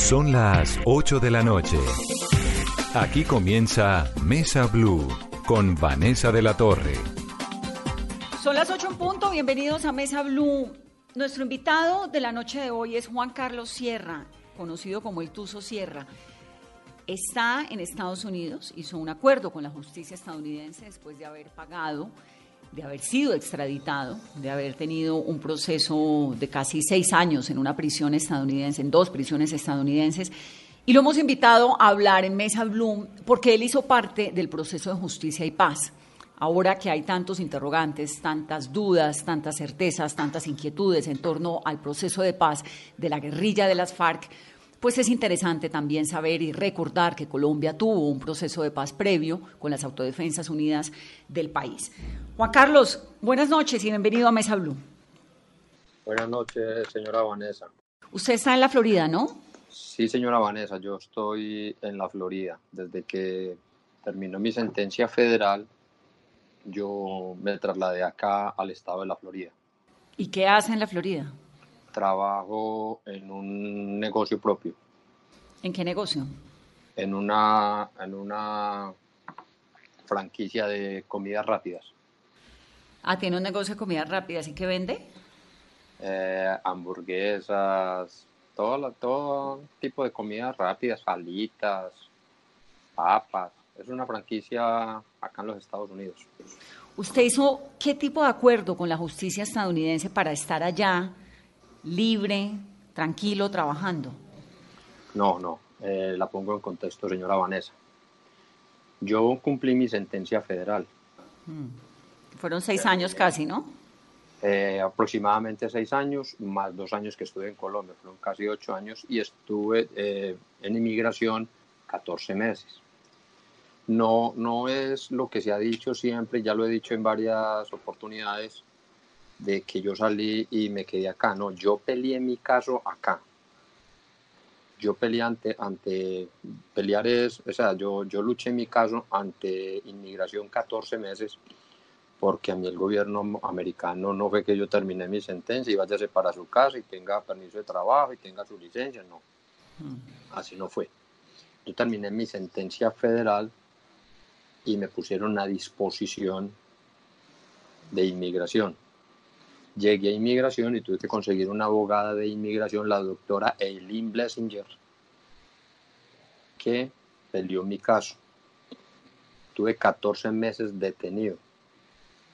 Son las 8 de la noche. Aquí comienza Mesa Blue con Vanessa de la Torre. Son las 8 en punto, bienvenidos a Mesa Blue. Nuestro invitado de la noche de hoy es Juan Carlos Sierra, conocido como el Tuzo Sierra. Está en Estados Unidos, hizo un acuerdo con la justicia estadounidense después de haber pagado, de haber sido extraditado, de haber tenido un proceso de casi seis años en una prisión estadounidense, en dos prisiones estadounidenses. Y lo hemos invitado a hablar en Mesa Blue porque él hizo parte del proceso de justicia y paz ahora que hay tantos interrogantes, tantas dudas, tantas certezas, tantas inquietudes en torno al proceso de paz de la guerrilla de las FARC, pues es interesante también saber y recordar que Colombia tuvo un proceso de paz previo con las Autodefensas Unidas del país. Juan Carlos, buenas noches y bienvenido a Mesa Blue. Buenas noches, señora Vanessa. Usted está en la Florida, ¿no? Sí, señora Vanessa, yo estoy en la Florida. Desde que terminó mi sentencia federal, yo me trasladé acá al estado de la Florida. ¿Y qué hace en la Florida? Trabajo en un negocio propio. ¿En qué negocio? En una, en una franquicia de comidas rápidas. Ah, tiene un negocio de comidas rápidas. ¿Y qué vende? Eh, hamburguesas, todo, tipo de comidas rápidas, salitas, papas. Es una franquicia acá en los Estados Unidos. ¿Usted hizo qué tipo de acuerdo con la justicia estadounidense para estar allá libre, tranquilo, trabajando? No, no, eh, la pongo en contexto, señora Vanessa. Yo cumplí mi sentencia federal, Fueron seis años casi, ¿no? eh, aproximadamente seis años, más dos años que estuve en Colombia, fueron casi ocho años, y estuve eh, en inmigración 14 meses. No, no es lo que se ha dicho siempre, ya lo he dicho en varias oportunidades, de que yo salí y me quedé acá. No, yo peleé mi caso acá. Yo peleé ante, ante pelear es, o sea, yo, yo luché mi caso ante inmigración 14 meses porque a mí el gobierno americano no fue que yo terminé mi sentencia y váyase para su casa y tenga permiso de trabajo y tenga su licencia, no. Así no fue. Yo terminé mi sentencia federal y me pusieron a disposición de inmigración. Llegué a inmigración y tuve que conseguir una abogada de inmigración, la doctora Eileen Blessinger, que peleó mi caso. Tuve 14 meses detenido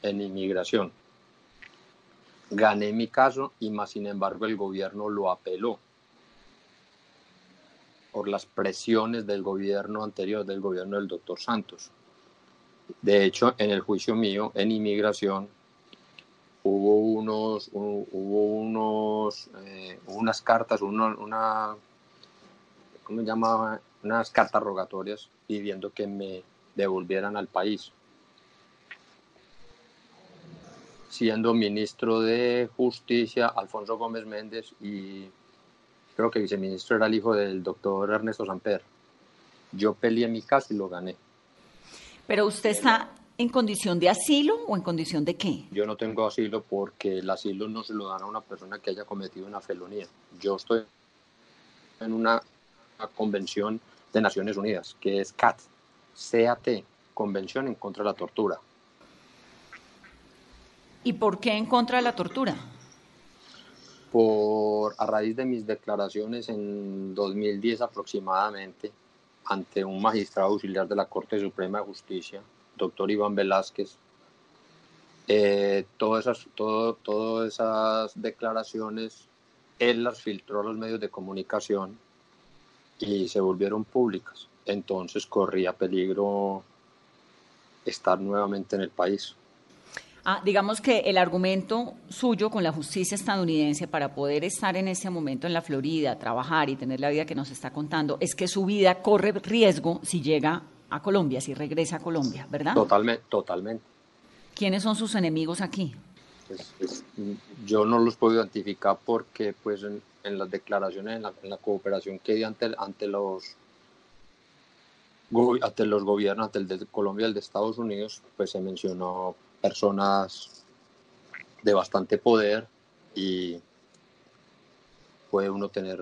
en inmigración. Gané mi caso y más sin embargo el gobierno lo apeló por las presiones del gobierno anterior, del gobierno del doctor Santos. De hecho, en el juicio mío en inmigración hubo unos, hu- hubo unos, eh, unas cartas, una. Unas cartas rogatorias pidiendo que me devolvieran al país. Siendo ministro de Justicia Alfonso Gómez Méndez y creo que viceministro era el hijo del doctor Ernesto Samper. Yo peleé mi caso y lo gané. Pero usted está en condición de asilo o en condición de qué? Yo no tengo asilo porque el asilo no se lo dan a una persona que haya cometido una felonía. Yo estoy en una, una convención de Naciones Unidas, que es CAT, CAT, Convención en contra de la Tortura. ¿Y por qué en contra de la tortura? Por, a raíz de mis declaraciones en 2010 aproximadamente, ante un magistrado auxiliar de la Corte Suprema de Justicia, doctor Iván Velázquez, eh, todas, esas, todas esas declaraciones él las filtró a los medios de comunicación y se volvieron públicas. Entonces corría peligro estar nuevamente en el país. Ah, digamos que el argumento suyo con la justicia estadounidense para poder estar en ese momento en la Florida, trabajar y tener la vida que nos está contando, es que su vida corre riesgo si llega a Colombia, si regresa a Colombia, ¿verdad? Totalmente, totalmente. ¿Quiénes son sus enemigos aquí? Pues, pues, yo no los puedo identificar porque pues en, en las declaraciones, en la, en la, cooperación que di ante, ante los ante los gobiernos, ante el de Colombia y el de Estados Unidos, pues se mencionó personas de bastante poder y puede uno tener,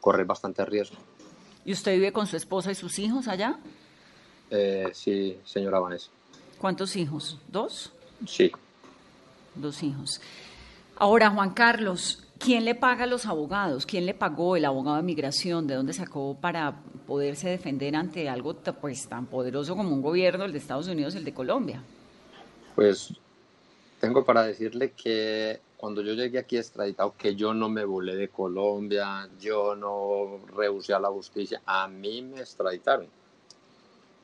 correr bastante riesgo. ¿Y usted vive con su esposa y sus hijos allá? Eh, sí, señora Vanessa. ¿Cuántos hijos? ¿Dos? Sí. Dos hijos. Ahora, Juan Carlos, ¿quién le paga a los abogados? ¿Quién le pagó el abogado de migración? ¿De dónde sacó para poderse defender ante algo pues, tan poderoso como un gobierno, el de Estados Unidos, el de Colombia? Pues tengo para decirle que cuando yo llegué aquí extraditado, que yo no me volé de Colombia, yo no rehusé a la justicia, a mí me extraditaron.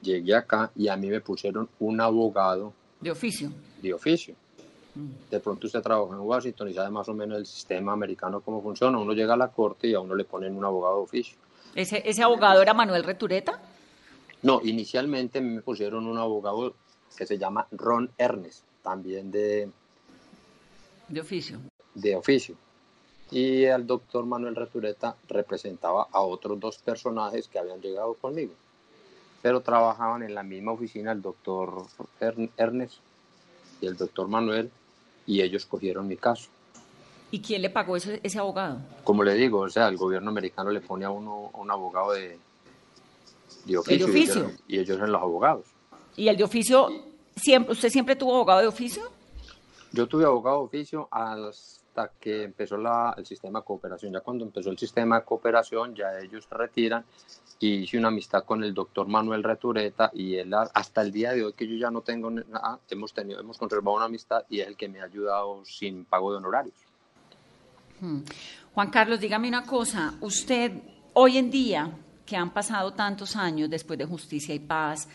Llegué acá y a mí me pusieron un abogado. ¿De oficio? De oficio. De pronto usted trabaja en Washington y sabe más o menos el sistema americano cómo funciona. Uno llega a la corte y a uno le ponen un abogado de oficio. ¿Ese, ese abogado era Manuel Retureta? No, inicialmente me pusieron un abogado que se llama Ron Ernest, también de... De oficio. De oficio. Y el doctor Manuel Retureta representaba a otros dos personajes que habían llegado conmigo, pero trabajaban en la misma oficina el doctor Ernest y el doctor Manuel, y ellos cogieron mi caso. ¿Y quién le pagó ese, ese abogado? Como le digo, o sea, el gobierno americano le pone a uno a un abogado de, de oficio, ¿El de oficio? Y, ellos, y ellos son los abogados. ¿Y el de oficio, siempre, usted siempre tuvo abogado de oficio? Yo tuve abogado de oficio hasta que empezó la, el sistema de cooperación. Ya cuando empezó el sistema de cooperación, ya ellos se retiran y hice una amistad con el doctor Manuel Retureta y él hasta el día de hoy que yo ya no tengo nada, hemos, tenido, hemos conservado una amistad y es el que me ha ayudado sin pago de honorarios. Hmm. Juan Carlos, dígame una cosa, usted hoy en día, que han pasado tantos años después de Justicia y Paz,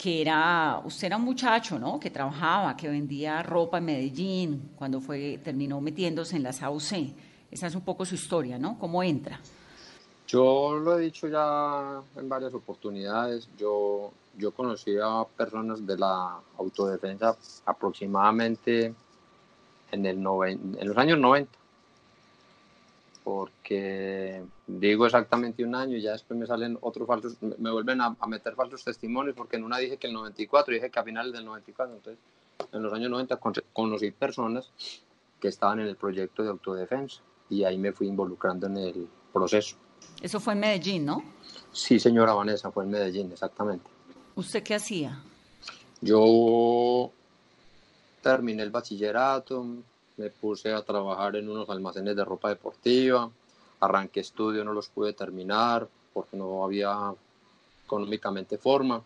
que era, usted era un muchacho, ¿no? Que trabajaba, que vendía ropa en Medellín, cuando fue, terminó metiéndose en las AUC. Esa es un poco su historia, ¿no? ¿Cómo entra? Yo lo he dicho ya en varias oportunidades. Yo, yo conocí a personas de la autodefensa aproximadamente en, el noven, en los años 90 porque digo exactamente un año y ya después me salen otros falsos, me vuelven a, a, meter falsos testimonios porque en una dije que el 94, dije que a finales del 94, entonces en los años 90 conocí personas que estaban en el proyecto de autodefensa y ahí me fui involucrando en el proceso. Eso fue en Medellín, ¿no? Sí, señora Vanessa, fue en Medellín, exactamente. ¿Usted qué hacía? Yo terminé el bachillerato, me puse a trabajar en unos almacenes de ropa deportiva, arranqué estudio, no los pude terminar porque no había económicamente forma.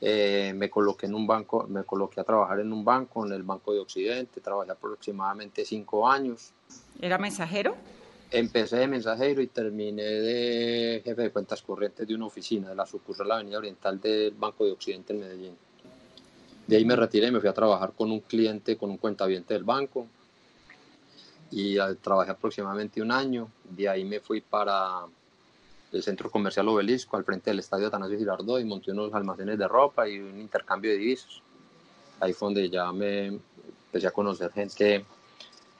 Eh, me coloqué en un banco, me coloqué a trabajar en un banco, en el Banco de Occidente, trabajé aproximadamente cinco años. ¿Era mensajero? Empecé de mensajero y terminé de jefe de cuentas corrientes de una oficina de la sucursal la Avenida Oriental del Banco de Occidente en Medellín. De ahí me retiré y me fui a trabajar con un cliente, con un cuentaviente del banco. Y trabajé aproximadamente un año. De ahí me fui para el centro comercial Obelisco, al frente del estadio Atanasio Girardot, y monté unos almacenes de ropa y un intercambio de divisas. Ahí fue donde ya me empecé a conocer gente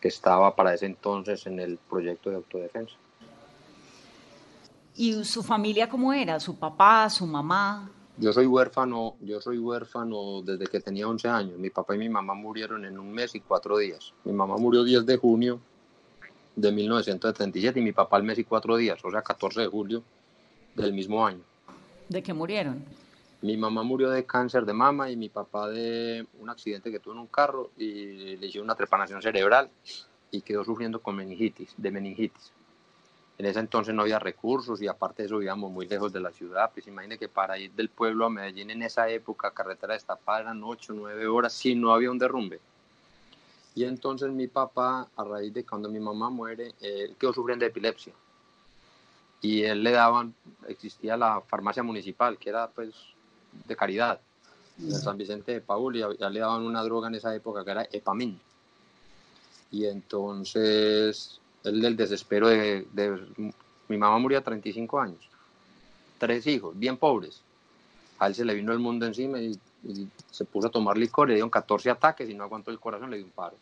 que estaba para ese entonces en el proyecto de autodefensa. ¿Y su familia cómo era? ¿Su papá, su mamá? Yo soy huérfano, yo soy huérfano desde que tenía 11 años. Mi papá y mi mamá murieron en un mes y cuatro días. Mi mamá murió 10 de junio de 1977 y mi papá el mes y cuatro días, o sea, 14 de julio del mismo año. ¿De qué murieron? Mi mamá murió de cáncer de mama y mi papá de un accidente que tuvo en un carro y le hicieron una trepanación cerebral y quedó sufriendo con meningitis, de meningitis. En ese entonces no había recursos y aparte de eso vivíamos muy lejos de la ciudad. Pues imagine que para ir del pueblo a Medellín en esa época, carretera destapada, eran 8, 9 horas si no había un derrumbe. Y entonces mi papá, a raíz de cuando mi mamá muere, él quedó sufriendo de epilepsia. Y él le daban, existía la farmacia municipal, que era pues de caridad. en San Vicente de Paul, y ya le daban una droga en esa época que era Epamin. Y entonces, él del desespero de, de- Mi mamá murió a 35 años, tres hijos, bien pobres. A él se le vino el mundo encima y, y se puso a tomar licor, le dieron 14 ataques y no aguantó el corazón, le dio un paro.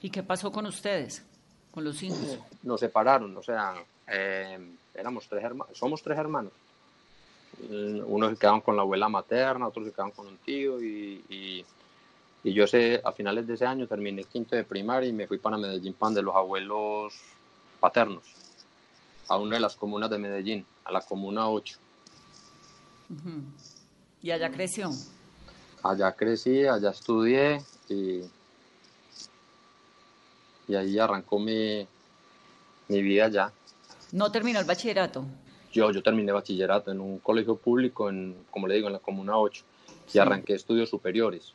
¿Y qué pasó con ustedes? Con los hijos. nos separaron, o sea, eh, éramos tres hermanos, somos tres hermanos. Unos se quedaban con la abuela materna, otros se quedaban con un tío y, y, y yo sé, a finales de ese año terminé quinto de primaria y me fui para Medellín, pan de los abuelos paternos, a una de las comunas de Medellín, a la comuna 8. Ujú. Y allá creció. Allá crecí, allá estudié y, y ahí arrancó mi, mi vida allá. No terminó el bachillerato. Yo, yo terminé bachillerato en un colegio público, en, como le digo, en la Comuna 8, y arranqué estudios superiores.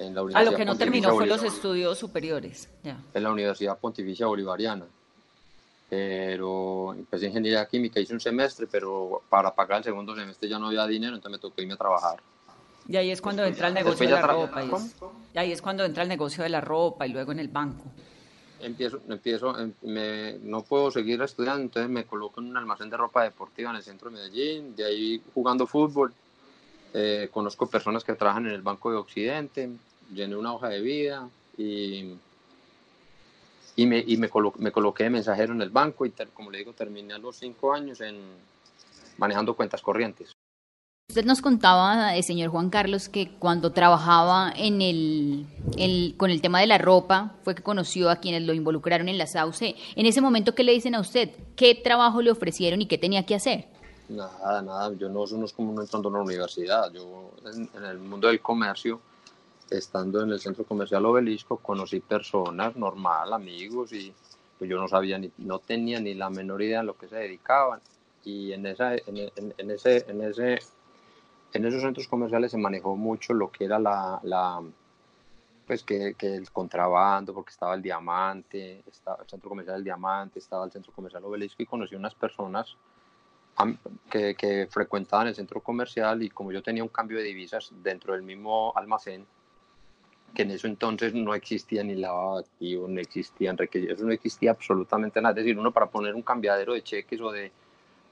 En la A Universidad lo que no terminó fue los estudios superiores. Ya. En la Universidad Pontificia Bolivariana. Pero empecé ingeniería química, hice un semestre, pero para pagar el segundo semestre ya no había dinero, entonces me tocó irme a trabajar. Y ahí es cuando entra el negocio de la ropa. Y, ¿Cómo? y ahí es cuando entra el negocio de la ropa y luego en el banco. Empiezo, empiezo, em- me, no puedo seguir estudiando, entonces me coloco en un almacén de ropa deportiva en el centro de Medellín, de ahí jugando fútbol. Eh, conozco personas que trabajan en el Banco de Occidente, llené una hoja de vida y, y, me, y me, colo- me coloqué de mensajero en el banco y ter- como le digo, terminé a los cinco años en manejando cuentas corrientes. Usted nos contaba, eh, señor Juan Carlos, que cuando trabajaba en el, el- con el tema de la ropa, fue que conoció a quienes lo involucraron en la SAUCE. En ese momento, ¿qué le dicen a usted? ¿Qué trabajo le ofrecieron y qué tenía que hacer? Nada, nada, yo no, eso no es como uno entrando a una universidad. Yo en, en el mundo del comercio, estando en el centro comercial Obelisco, conocí personas normal, amigos, y pues yo no sabía ni, no tenía ni la menor idea a lo que se dedicaban. Y en, esa, en, en- en ese, en, ese, en esos centros comerciales se manejó mucho lo que era la, la pues que, que el contrabando, porque estaba el Diamante, estaba el centro comercial del Diamante, estaba el centro comercial Obelisco, y conocí unas personas que, que frecuentaban el centro comercial y como yo tenía un cambio de divisas dentro del mismo almacén, que en eso entonces no existía ni lavado de activos, no existían requisitos, eso no existía absolutamente nada. Es decir, uno para poner un cambiadero de cheques o de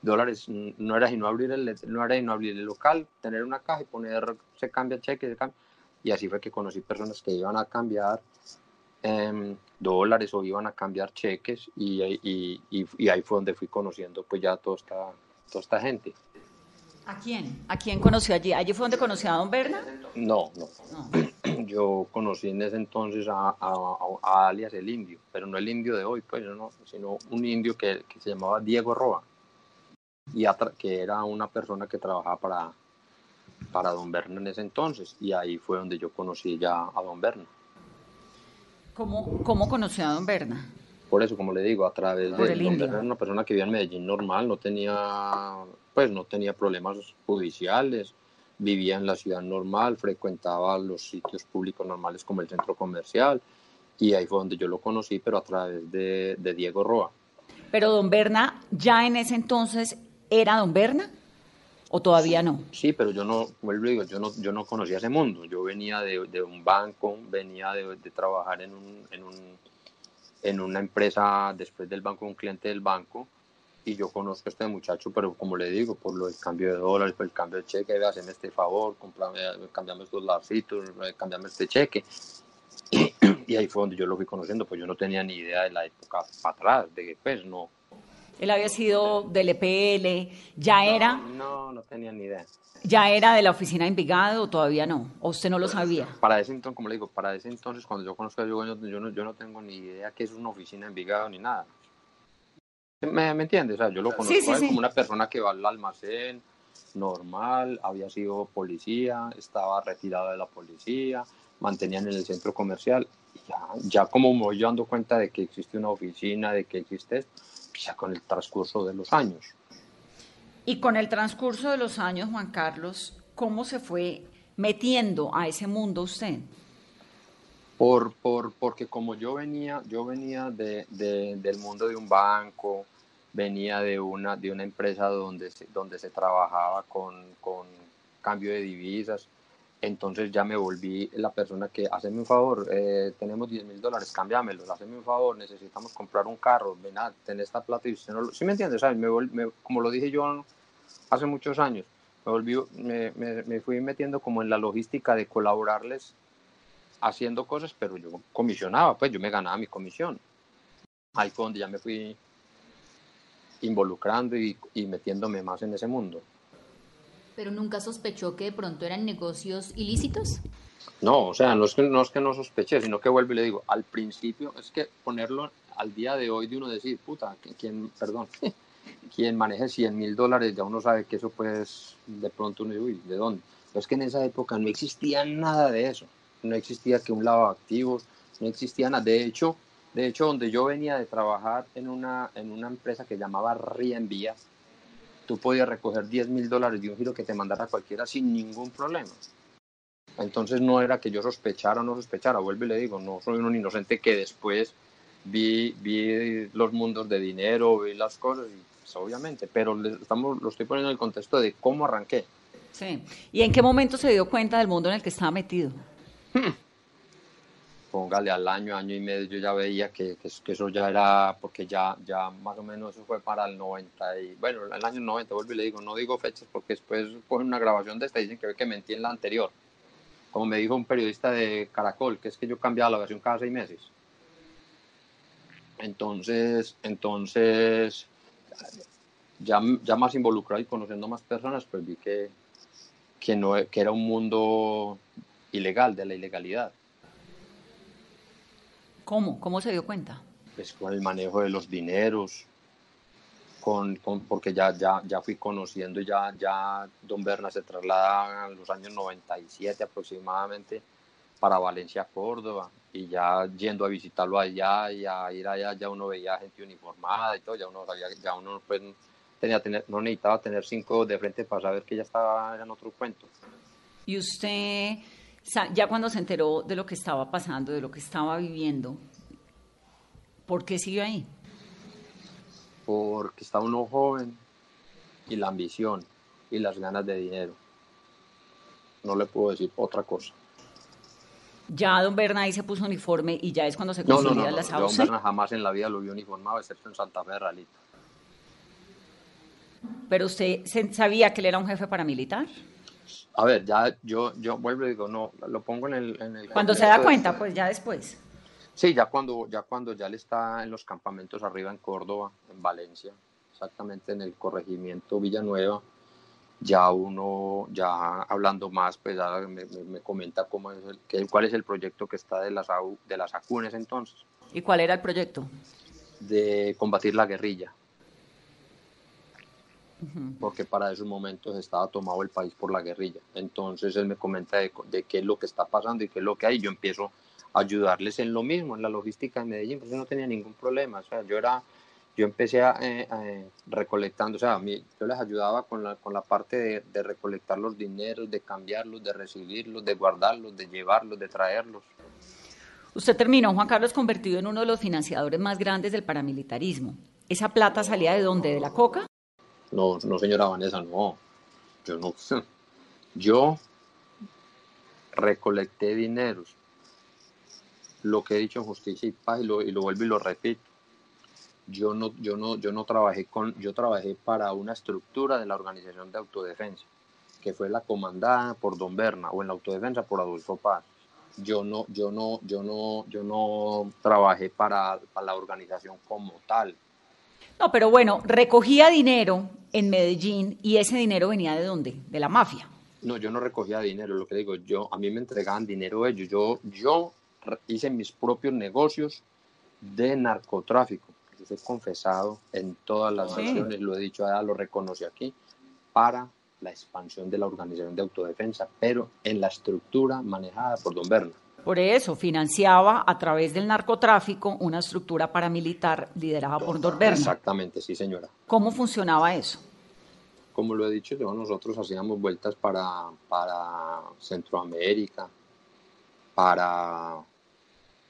dólares no era sino abrir el, no era sino abrir el local, tener una caja y poner, se cambia cheques, se cambia. Y así fue que conocí personas que iban a cambiar em, dólares o iban a cambiar cheques y, y, y, y ahí fue donde fui conociendo pues ya toda esta, toda esta gente. ¿A quién? ¿A quién conoció allí? ¿Allí fue donde conoció a don Berna? No, no. No. Yo conocí en ese entonces a, a- a alias el indio, pero no el indio de hoy, pues, no, sino un indio que, que se llamaba Diego Roa, y que era una persona que trabajaba para, para Don Berna en ese entonces, y ahí fue donde yo conocí ya a Don Berna. ¿Cómo, ¿Cómo conoció a don Berna? Por eso, como le digo, a través Por de Don indio. Berna era una persona que vivía en Medellín normal, no tenía, pues, no tenía problemas judiciales, vivía en la ciudad normal, frecuentaba los sitios públicos normales como el centro comercial, y ahí fue donde yo lo conocí, pero a través de, de Diego Roa. Pero don Berna, ¿ya en ese entonces era don Berna? ¿O todavía no? Sí, pero yo no, vuelvo digo, yo no, yo no conocía ese mundo. Yo venía de, de un banco, venía de, de trabajar en, un, en, un, en una empresa después del banco, un cliente del banco, y yo conozco a este muchacho, pero como le digo, por lo del cambio de dólares, por el cambio de cheque, "Ve, haceme este favor, comprame, cambiame estos larcitos, eh, cambiame este cheque. Y, ahí fue donde yo lo fui conociendo, pues yo no tenía ni idea de la época para atrás, de que pues no, Él había sido del EPL, ya era, no, no tenía ni idea. ya era de la oficina de Envigado o todavía no, o usted no lo sabía. para ese entonces, como le digo, para ese entonces, cuando yo conozco a yo, yo no, yo no tengo ni idea que es una oficina en Envigado ni nada. ¿Me, me entiendes? O sea, yo lo conozco Sí, sí, a él sí. como una persona que va al almacén, normal, había sido policía, estaba retirado de la policía, mantenían en el centro comercial. Ya, ya como me voy dando cuenta de que existe una oficina, de que existe esto, pues ya con el transcurso de los años. Y con el transcurso de los años, Juan Carlos, ¿cómo se fue metiendo a ese mundo usted? Por, por, porque como yo venía, yo venía de, de- del mundo de un banco, venía de una, de una empresa donde se, donde se trabajaba con, con cambio de divisas, entonces ya me volví la persona que, haceme un favor, eh, tenemos 10 mil dólares, cámbiamelos, haceme un favor, necesitamos comprar un carro, ven a tener esta plata y usted no lo... ¿Sí me entiendes? ¿Sabes? Me, vol- me- como lo dije yo hace muchos años, me, volví, me- me fui metiendo como en la logística de colaborarles haciendo cosas, pero yo comisionaba, pues yo me ganaba mi comisión. Ahí fue donde ya me fui involucrando y, y metiéndome más en ese mundo. Pero nunca sospechó que de pronto eran negocios ilícitos. No, o sea, no es, que, no es que no sospeché, sino que vuelvo y le digo, al principio, es que ponerlo al día de hoy de uno decir, puta, quien, perdón, quien maneje 100 mil dólares, ya uno sabe que eso pues de pronto uno dice, uy, ¿de dónde? Pero es que en esa época no existía nada de eso, no existía que un lavado de activos, no existía nada. De hecho, de hecho, donde yo venía de trabajar en una, en una empresa que llamaba Rienvías, tú podías recoger 10 mil dólares de un giro que te mandara cualquiera sin ningún problema. Entonces no era que yo sospechara o no sospechara, vuelvo y le digo, no soy un inocente que después vi, vi los mundos de dinero, vi las cosas, pues, obviamente, pero le, estamos, lo estoy poniendo en el contexto de cómo arranqué. Sí. ¿Y en qué momento se dio cuenta del mundo en el que estaba metido? Póngale al año, año y medio, yo ya veía que, eso ya era, porque ya, ya más o menos eso fue para el 90, y bueno, el año 90, vuelvo y le digo, no digo fechas porque después ponen una grabación de esta y dicen que que mentí en la anterior. Como me dijo un periodista de Caracol, que es que yo cambiaba la versión cada seis meses. Entonces, entonces, ya, ya más involucrado y conociendo más personas, pues vi que, que, no, que era un mundo ilegal, de la ilegalidad. ¿Cómo? ¿Cómo se dio cuenta? Pues con el manejo de los dineros, con, con- porque ya, ya, ya fui conociendo, ya, ya Don Berna se traslada en los años 97 aproximadamente para Valencia, Córdoba, y ya yendo a visitarlo allá y a ir allá, ya uno veía gente uniformada y todo, ya uno sabía, ya uno pues tenía tener, no necesitaba tener cinco de frente para saber que ya estaba en otro cuento. Y usted, ya cuando se enteró de lo que estaba pasando, de lo que estaba viviendo, ¿por qué siguió ahí? porque está uno joven y la ambición y las ganas de dinero. No le puedo decir otra cosa. Ya don Bernay se puso uniforme y ya es cuando se No, no, consolida no, no. la John sauce. Berna jamás en la vida lo vio uniformado, excepto en Santa Fe de Ralito. Pero usted se- sabía que él era un jefe paramilitar. A ver, ya yo, yo vuelvo y digo, no, lo pongo en el... en el Cuando se da de- cuenta, pues ya después. Sí, ya cuando, ya cuando ya él está en los campamentos arriba en Córdoba, en Valencia, exactamente en el corregimiento Villanueva, ya uno, ya hablando más, pues ya me, me- me comenta cómo es el, que- cuál es el proyecto que está de las, de las ACUNES entonces, ¿Y cuál era el proyecto? de combatir la guerrilla. Porque para esos momentos estaba tomado el país por la guerrilla. Entonces él me comenta de, de qué es lo que está pasando y qué es lo que hay. Yo empiezo a ayudarles en lo mismo, en la logística de Medellín, pues yo no tenía ningún problema. O sea, yo era, yo empecé a, eh, eh, recolectando, o sea, a mí- yo les ayudaba con la, con la parte de, de recolectar los dineros, de cambiarlos, de recibirlos, de guardarlos, de llevarlos, de traerlos. Usted terminó, Juan Carlos, convertido en uno de los financiadores más grandes del paramilitarismo. ¿Esa plata salía de dónde? ¿De la coca? No, no, señora Vanessa, no. Yo no. Yo recolecté dineros. Lo que he dicho en justicia y paz y lo, y lo vuelvo y lo repito. Yo no, yo no, yo no trabajé con, yo trabajé para una estructura de la organización de autodefensa, que fue la comandada por Don Berna, o en la autodefensa por Adolfo Paz. Yo no, yo no, yo no, yo no trabajé para, para la organización como tal. No, pero bueno, recogía dinero en Medellín y ese dinero venía de dónde? De la mafia. No, yo no recogía dinero, lo que digo, yo a mí me entregaban dinero ellos. Yo, yo hice mis propios negocios de narcotráfico. Yo soy confesado en todas las Sí. naciones, lo he dicho allá, lo reconocí aquí, para la expansión de la organización de autodefensa, pero en la estructura manejada por Don Berna. Por eso financiaba a través del narcotráfico una estructura paramilitar liderada por Dorberna. Exactamente, sí, señora. ¿Cómo funcionaba eso? Como lo he dicho yo, nosotros hacíamos vueltas para, para Centroamérica, para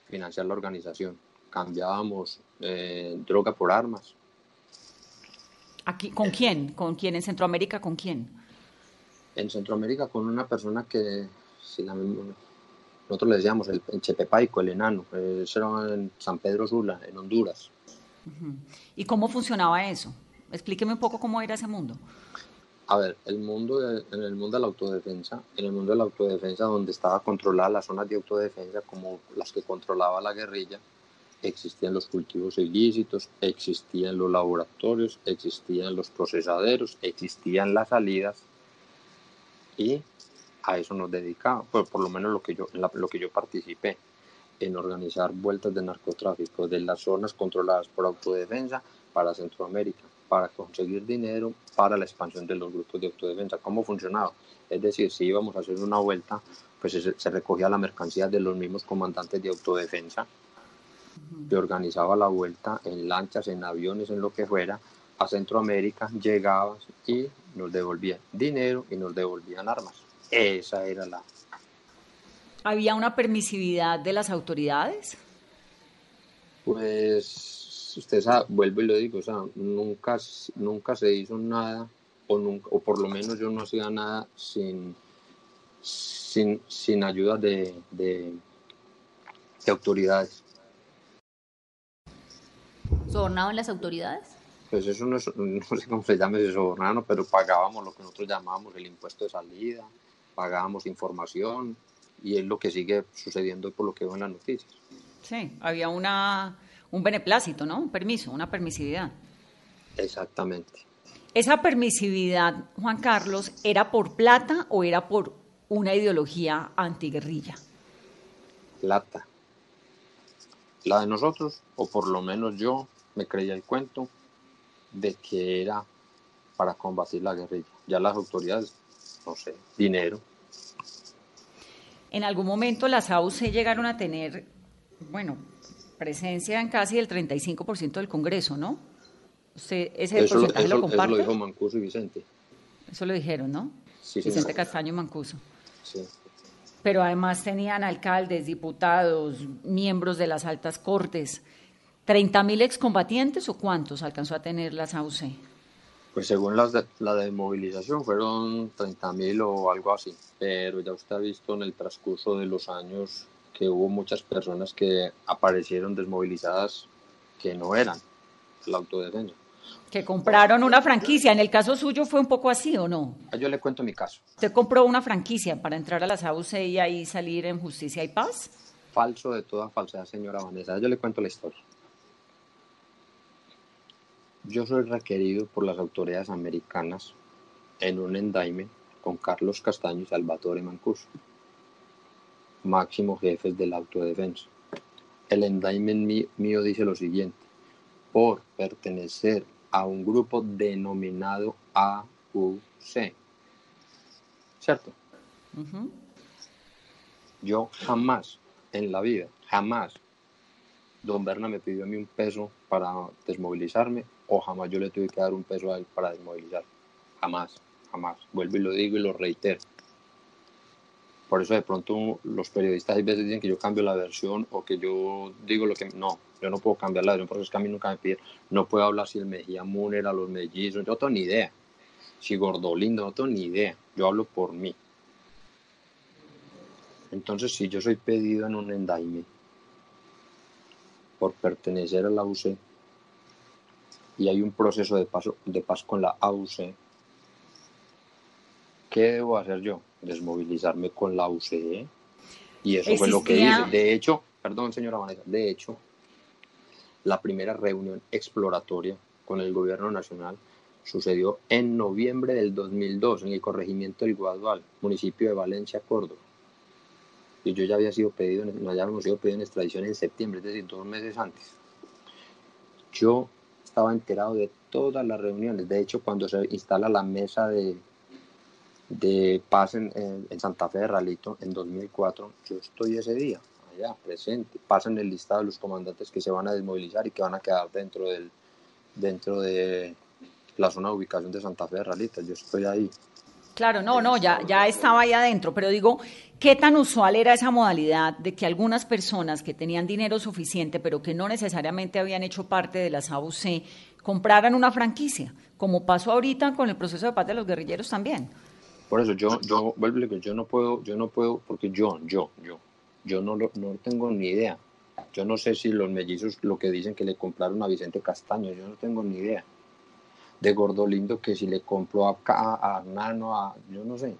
financiar la organización. Cambiábamos eh, droga por armas. Aquí, ¿Con quién? ¿Con quién? ¿En Centroamérica con quién? En Centroamérica con una persona que sí, la misma- nosotros le decíamos el, el Chepepaico, el enano, eso era en San Pedro Sula, en Honduras. ¿Y cómo funcionaba eso? Explíqueme un poco cómo era ese mundo. A ver, el mundo de- en el mundo de la autodefensa, en el mundo de la autodefensa donde estaba controlada las zonas de autodefensa como las que controlaba la guerrilla, existían los cultivos ilícitos, existían los laboratorios, existían los procesaderos, existían las salidas y a eso nos dedicaba, pues por lo menos lo que yo, la- lo que yo participé en organizar vueltas de narcotráfico de las zonas controladas por autodefensa para Centroamérica, para conseguir dinero para la expansión de los grupos de autodefensa. ¿Cómo funcionaba? Es decir, si íbamos a hacer una vuelta, pues se, se recogía la mercancía de los mismos comandantes de autodefensa, se organizaba la vuelta en lanchas, en aviones, en lo que fuera, a Centroamérica, llegaban y nos devolvían dinero y nos devolvían armas. Esa era la, ¿Había una permisividad de las autoridades? Pues usted sabe, vuelvo y lo digo, o sea, nunca, nunca se hizo nada, o, nunca, o por lo menos yo no hacía nada sin, sin, sin ayuda de, de, de autoridades. ¿Sobornaban las autoridades? Pues eso no, es, no sé cómo se llama ese sobornano, pero pagábamos lo que nosotros llamamos el impuesto de salida, pagábamos información, y es lo que sigue sucediendo por lo que veo en las noticias. Sí, había una, un beneplácito, ¿no? Un permiso, una permisividad. Exactamente. ¿Esa permisividad, Juan Carlos, era por plata o era por una ideología antiguerrilla? plata. La de nosotros, o por lo menos yo, me creía el cuento de que era para combatir la guerrilla. Ya las autoridades, no sé, dinero. En algún momento las AUC llegaron a tener, bueno, presencia en casi el 35% del Congreso, ¿no? Usted ese Eso, lo- porcentaje eso- lo eso comparte. lo dijo Mancuso y Vicente. Eso lo dijeron, ¿no? Sí, Vicente. Castaño Mancuso. Sí. Pero además tenían alcaldes, diputados, miembros de las altas cortes. ¿30 mil excombatientes o cuántos alcanzó a tener las AUC? Pues según las de, la de movilización fueron 30.000 o algo así. Pero ya usted ha visto en el transcurso de los años que hubo muchas personas que aparecieron desmovilizadas que no eran la autodefensa. Que compraron una franquicia. En el caso suyo fue un poco así, ¿o no? Ah, Yo le cuento mi caso. Usted compró una franquicia para entrar a las AUC y ahí salir en justicia y paz. falso de toda falsedad, señora Vanessa. Yo le cuento la historia. Yo soy requerido por las autoridades americanas en un endaime con Carlos Castaño y Salvatore Mancuso, máximos jefes de la autodefensa. El endaime mí- mío dice lo siguiente, por pertenecer a un grupo denominado AUC. ¿Cierto? Yo jamás en la vida, jamás, don Berna me pidió a mí un peso para desmovilizarme o jamás yo le tuve que dar un peso a él para desmovilizarme. Jamás, jamás. Vuelvo y lo digo y lo reitero. Por eso de pronto los periodistas a veces dicen que yo cambio la versión o que yo digo lo que... No, yo no puedo cambiar la versión porque es que a mí nunca me piden. No puedo hablar si el Mejía Múnera, los mellizos, yo no tengo ni idea. Si Gordolín, no tengo ni idea. Yo hablo por mí. Entonces, si yo soy pedido en un endaime por pertenecer a la UC y hay un proceso de, paso, de paz con la AUC, ¿qué debo hacer yo? Desmovilizarme con la UCE. Y eso fue lo que Existía- hice. De hecho, perdón, señora Vanessa, de hecho, la primera reunión exploratoria con el gobierno nacional sucedió en noviembre del 2002 en el corregimiento del Guadual, municipio de Valencia, Córdoba. Y yo ya había sido pedido, no habíamos sido pedido en extradición en septiembre, es decir, dos meses antes. Yo estaba enterado de todas las reuniones. De hecho, cuando se instala la mesa de, de paz en, en- Santa Fe de Ralito en 2004, yo estoy ese día allá presente. Pasan el listado de los comandantes que se van a desmovilizar y que van a quedar dentro del dentro de la zona de ubicación de Santa Fe de Ralito. Yo estoy ahí. Claro, no, no, ya, ya estaba ahí adentro, pero digo, ¿qué tan usual era esa modalidad de que algunas personas que tenían dinero suficiente, pero que no necesariamente habían hecho parte de las AUC, compraran una franquicia, como pasó ahorita con el proceso de paz de los guerrilleros también? Por eso yo, yo, yo no puedo, yo no puedo, porque yo, yo, yo, yo no, no tengo ni idea. Yo no sé si los mellizos, lo que dicen que le compraron a Vicente Castaño, yo no tengo ni idea. De Gordolindo, que si le compró a, Ca- a Nano, a, yo no sé.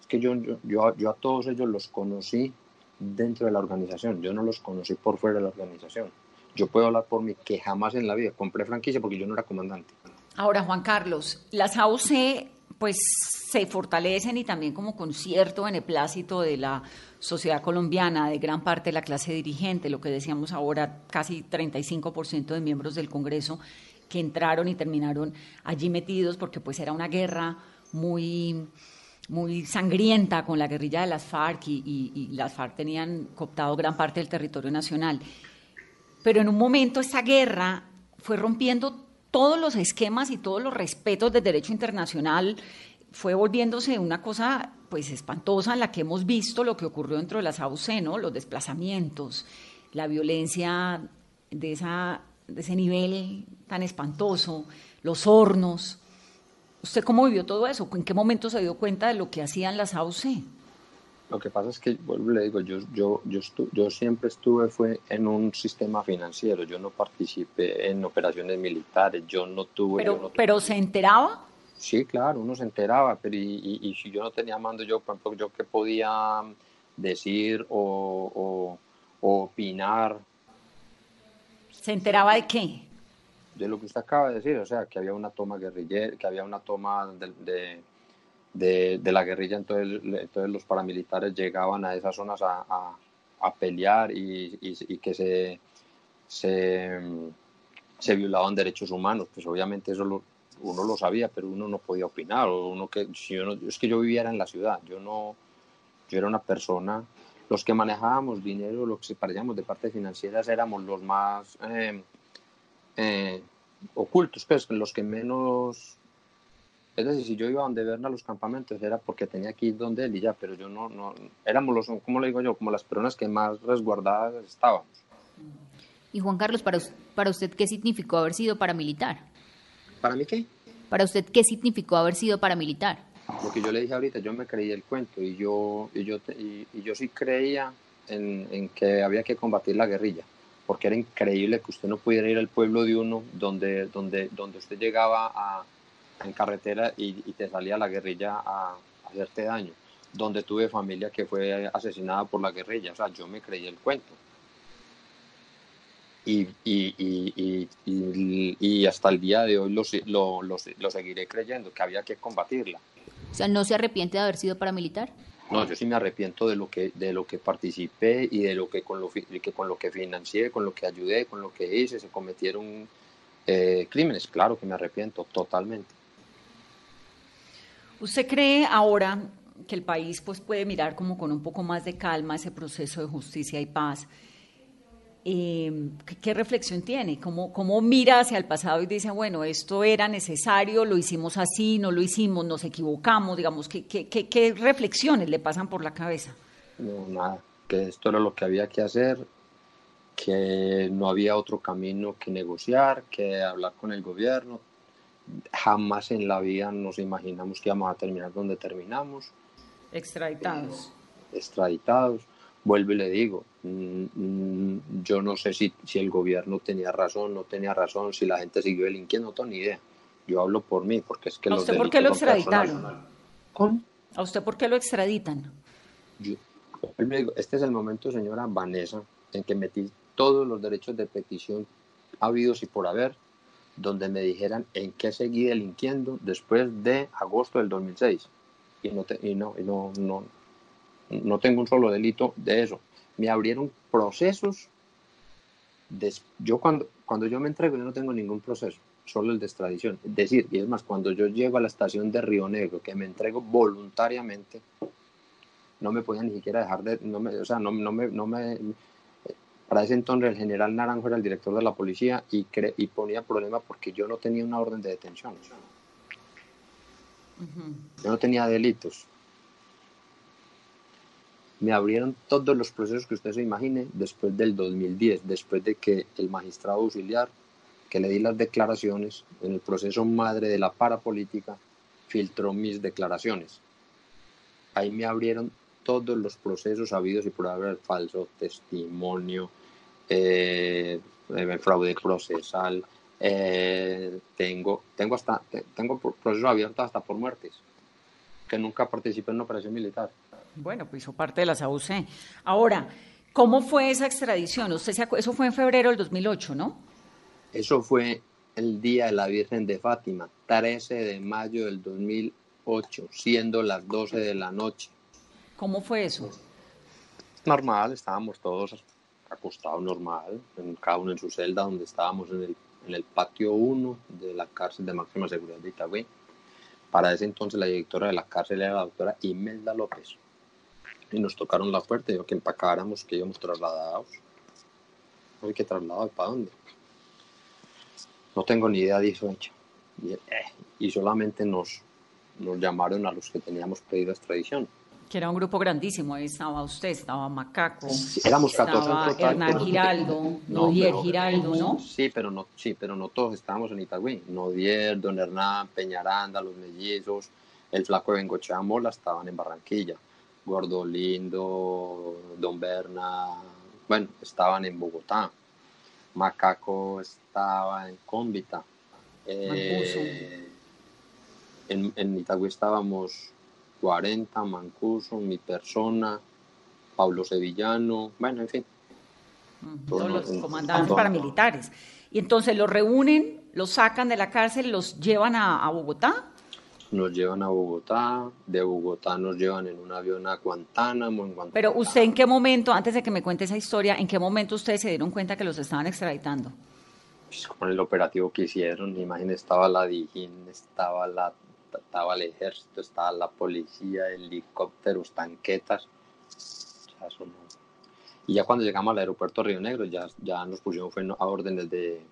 Es que yo, yo, yo, a- a todos ellos los conocí dentro de la organización, yo no los conocí por fuera de la organización. Yo puedo hablar por mí, que jamás en la vida compré franquicia porque yo no era comandante. Ahora, Juan Carlos, las AUC pues se fortalecen y también como con cierto beneplácito de la sociedad colombiana, de gran parte de la clase dirigente, lo que decíamos ahora, casi 35% de miembros del Congreso que entraron y terminaron allí metidos porque pues era una guerra muy muy sangrienta con la guerrilla de las FARC y, y- y las FARC tenían cooptado gran parte del territorio nacional. Pero en un momento esa guerra fue rompiendo todos los esquemas y todos los respetos del derecho internacional, fue volviéndose una cosa pues espantosa en la que hemos visto lo que ocurrió dentro de las AUC, ¿no? Los desplazamientos, la violencia de, esa, de ese nivel tan espantoso, los hornos. ¿Usted cómo vivió todo eso? ¿En qué momento se dio cuenta de lo que hacían las AUC? Lo que pasa es que, vuelvo le digo, yo, yo, yo, estu- yo siempre estuve fue en un sistema financiero, yo no participé en operaciones militares, yo no tuve... Pero, no- pero se enteraba. Sí, claro, uno se enteraba, pero y, y- y si yo no tenía mando, yo, por ejemplo, yo qué podía decir o, o- o opinar ¿Se enteraba de qué? de lo que usted acaba de decir, o sea, que había una toma guerrillera, que había una toma de, de, la guerrilla, entonces, entonces los paramilitares llegaban a esas zonas a, a- pelear y, y- que se, se, se violaban derechos humanos, pues obviamente eso lo- uno lo sabía, pero uno no podía opinar, uno que, si yo no- es que yo viviera en la ciudad, yo no, yo era una persona, los que manejábamos dinero, los que parecíamos de parte financieras éramos los más... eh, eh, ocultos, pues los que menos... Es decir, si yo iba donde Berna a los campamentos era porque tenía que ir donde él y ya, pero yo no, no éramos los, ¿cómo le digo yo? Como las personas que más resguardadas estábamos. Y Juan Carlos, para, para usted, ¿qué significó haber sido paramilitar? ¿Para mí qué? Para usted, ¿qué significó haber sido paramilitar? Lo que yo le dije ahorita, yo me creí el cuento y yo, y yo, y, y yo sí creía en, en que había que combatir la guerrilla, porque era increíble que usted no pudiera ir al pueblo de uno donde, donde, donde usted llegaba a, en carretera y, te salía la guerrilla a, hacerte daño, donde tuve familia que fue asesinada por la guerrilla, o sea, yo me creí el cuento. Y, y, y, hasta el día de hoy lo, lo, lo, lo seguiré creyendo, que había que combatirla. O sea, ¿no se arrepiente de haber sido paramilitar? No, yo sí me arrepiento de lo que de lo que participé y de lo que con lo fi- que con lo que financié, con lo que ayudé, con lo que hice, se cometieron eh, crímenes. Claro que me arrepiento totalmente. ¿Usted cree ahora que el país pues, puede mirar como con un poco más de calma ese proceso de justicia y paz? Eh, ¿qué, reflexión tiene? ¿Cómo, ¿Cómo mira hacia el pasado y dice, bueno, esto era necesario, lo hicimos así, no lo hicimos, nos equivocamos? Digamos, ¿qué, qué, qué, qué reflexiones le pasan por la cabeza? No, nada, que esto era lo que había que hacer, que no había otro camino que negociar, que hablar con el gobierno. Jamás en la vida nos imaginamos que íbamos a terminar donde terminamos. Extraditados. extraditados. Vuelvo y le digo, mm, yo no sé si, si el gobierno tenía razón, no tenía razón, si la gente siguió delinquiendo, no tengo ni idea. Yo hablo por mí, porque es que ¿A los usted por qué lo extraditaron? ¿Cómo? ¿A usted por qué lo extraditan? Yo- este es el momento, señora Vanessa, en que metí todos los derechos de petición habidos y por haber, donde me dijeran en qué seguí delinquiendo después de agosto del 2006. Y no, te- y no, y no, no, no tengo un solo delito de eso. Me abrieron procesos. yo cuando, cuando yo me entrego, yo no tengo ningún proceso, solo el de extradición. Es decir, y es más, cuando yo llego a la estación de Río Negro, que me entrego voluntariamente, no me podían ni siquiera dejar de, no me, o sea, no, no me, no me, para ese entonces el general Naranjo era el director de la policía y, cre- y ponía problema porque yo no tenía una orden de detención. Yo no tenía delitos. Me abrieron todos los procesos que usted se imagine después del 2010, después de que el magistrado auxiliar, que le di las declaraciones en el proceso madre de la parapolítica, filtró mis declaraciones. ahí me abrieron todos los procesos habidos y por haber falso testimonio, eh, el fraude procesal, eh, tengo, tengo, hasta, tengo procesos abiertos hasta por muertes, que nunca participé en una operación militar. Bueno, pues hizo parte de las AUC. Ahora, ¿cómo fue esa extradición? Usted se eso fue en febrero del 2008, ¿no? Eso fue el día de la Virgen de Fátima, 13 de mayo del 2008, siendo las 12 de la noche. ¿Cómo fue eso? Normal, estábamos todos acostados normal, en cada uno en su celda, donde estábamos en el, en el patio 1 de la cárcel de máxima seguridad de Itagüí. Para ese entonces la directora de la cárcel era la doctora Imelda López. Y nos tocaron la puerta que empacáramos, que íbamos trasladados. Oye, ¿qué traslado? ¿Para dónde? No tengo ni idea de eso, Y, eh, y solamente nos, nos llamaron a los que teníamos pedido extradición que era un grupo grandísimo. Ahí estaba usted, estaba Macaco, éramos 14 estaba en total, Hernán Giraldo, Nodier Giraldo, ¿no? Sí, pero no, sí, pero no todos estábamos en Itagüí. Nodier, Don Hernán, Peñaranda, Los Mellizos, el Flaco de Bengochea Mola estaban en Barranquilla. Gordo Lindo, Don Berna, bueno, estaban en Bogotá. Macaco estaba en Cómbita. Eh, en, en Itagüí estábamos 40, Mancuso, mi persona, Pablo Sevillano, bueno, en fin. Todos los comandantes paramilitares. Y entonces los reúnen, los sacan de la cárcel, los llevan a, Bogotá. Nos llevan a Bogotá, de Bogotá nos llevan en un avión a Guantánamo, en Guantánamo. Pero usted en qué momento, antes de que me cuente esa historia, ¿en qué momento ustedes se dieron cuenta que los estaban extraditando? Pues con el operativo que hicieron, imagínense, estaba la Dijín, estaba la estaba el ejército, estaba la policía, helicópteros, tanquetas. Y ya cuando llegamos al aeropuerto Río Negro, ya, ya nos pusimos a órdenes de,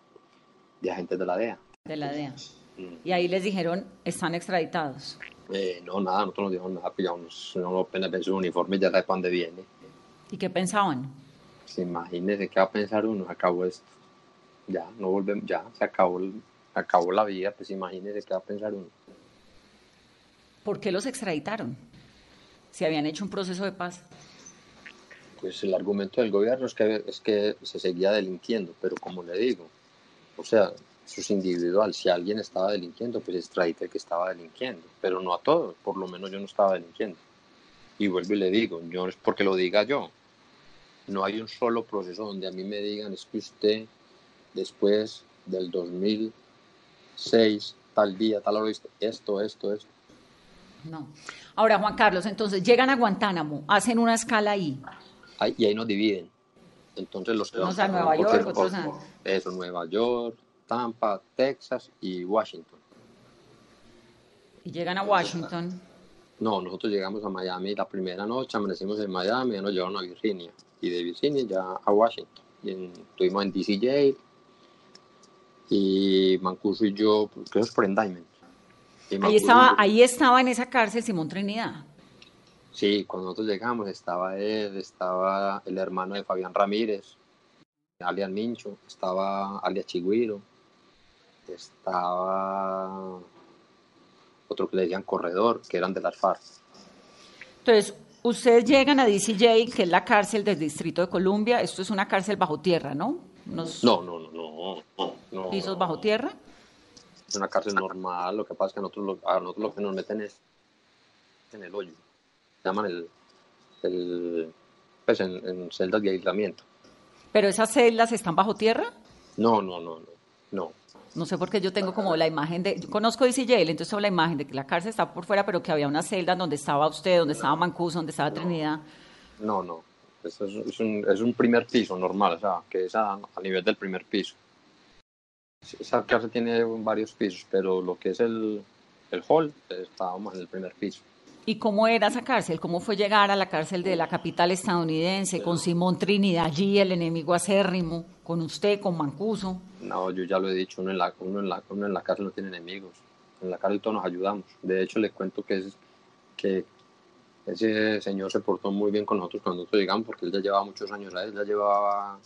de, agentes de la DEA. De la DEA. Y ahí les dijeron, están extraditados. Eh, no, nada, nosotros no dijimos nada, pillamos no apenas su uniforme y ya sabe para dónde viene. ¿Y qué pensaban? Pues imagínese qué va a pensar uno, acabó esto. Ya, no volvemos, ya, se acabó, acabó la vida, pues imagínese qué va a pensar uno. ¿Por qué los extraditaron? Si habían hecho un proceso de paz. Pues el argumento del gobierno es que, es que se seguía delinquiendo, pero como le digo, o sea, es individual. Si alguien estaba delinquiendo, pues extradita el que estaba delinquiendo, pero no a todos, por lo menos yo no estaba delinquiendo. Y vuelvo y le digo, no es porque lo diga yo, no hay un solo proceso donde a mí me digan es que usted después del 2006, tal día, tal hora, esto, esto, esto. No. Ahora, Juan Carlos, entonces llegan a Guantánamo, hacen una escala ahí. y ahí nos dividen. Entonces los que a Nueva York, otros a... Eso, Nueva York, Tampa, Texas y Washington. ¿Y llegan a Washington? No, nosotros llegamos a Miami la primera noche, amanecimos en Miami, nos llevaron a Virginia. Y de Virginia ya a Washington. Y estuvimos en DCJ. Y Mancuso y yo, creo que es por Diamond. Ahí estaba, ahí estaba en esa cárcel Simón Trinidad. Sí, cuando nosotros llegamos estaba él, estaba el hermano de Fabián Ramírez, alias Mincho, estaba alias Chigüiro, estaba otro que le decían Corredor, que eran de las FARC. Entonces, ustedes llegan a DCJ, que es la cárcel del Distrito de Columbia, esto es una cárcel bajo tierra, ¿no? No, no, no, no, no. ¿Pisos bajo tierra? es una cárcel normal, lo que pasa es que a nosotros, lo, a nosotros lo que nos meten es en el hoyo, llaman el, el pues en, celdas de aislamiento. ¿Pero esas celdas están bajo tierra? No, no, no, no, no. No sé por qué yo tengo como la imagen de, yo conozco DCJ, entonces tengo la imagen de que la cárcel está por fuera, pero que había una celda donde estaba usted, donde estaba Mancuso, donde estaba Trinidad. No, no, es, es, un, es un primer piso normal, o sea, que es a, a nivel del primer piso. Esa casa tiene varios pisos, pero lo que es el, el hall estábamos en el primer piso. ¿Y cómo era esa cárcel? ¿Cómo fue llegar a la cárcel de la capital estadounidense con Simón Trinidad allí, el enemigo acérrimo, con usted, con Mancuso? No, yo ya lo he dicho, uno en la, uno en la, uno en la cárcel no tiene enemigos. En la cárcel todos nos ayudamos. De hecho, le cuento que, es, que ese señor se portó muy bien con nosotros cuando nosotros llegamos, porque él ya llevaba muchos años ahí, él ya llevaba,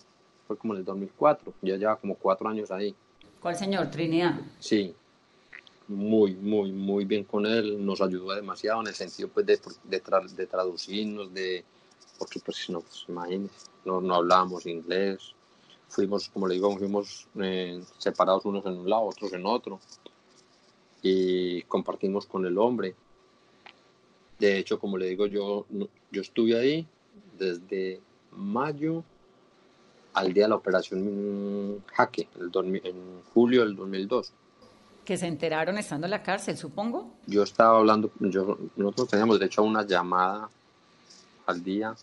fue como en el 2004, ya llevaba como cuatro años ahí. ¿Cuál señor? Trinidad. Sí. Muy, muy, muy bien con él, nos ayudó demasiado en el sentido pues, de, de, de traducirnos, de, porque pues no, pues, imagínense, no, no hablábamos inglés, fuimos, como le digo, fuimos eh, separados unos en un lado, otros en otro, y compartimos con el hombre. De hecho, como le digo, yo, yo estuve ahí desde mayo al día de la operación Jaque, el en julio del 2002. Que se enteraron estando en la cárcel, supongo. Yo estaba hablando, yo, nosotros teníamos de hecho una llamada al día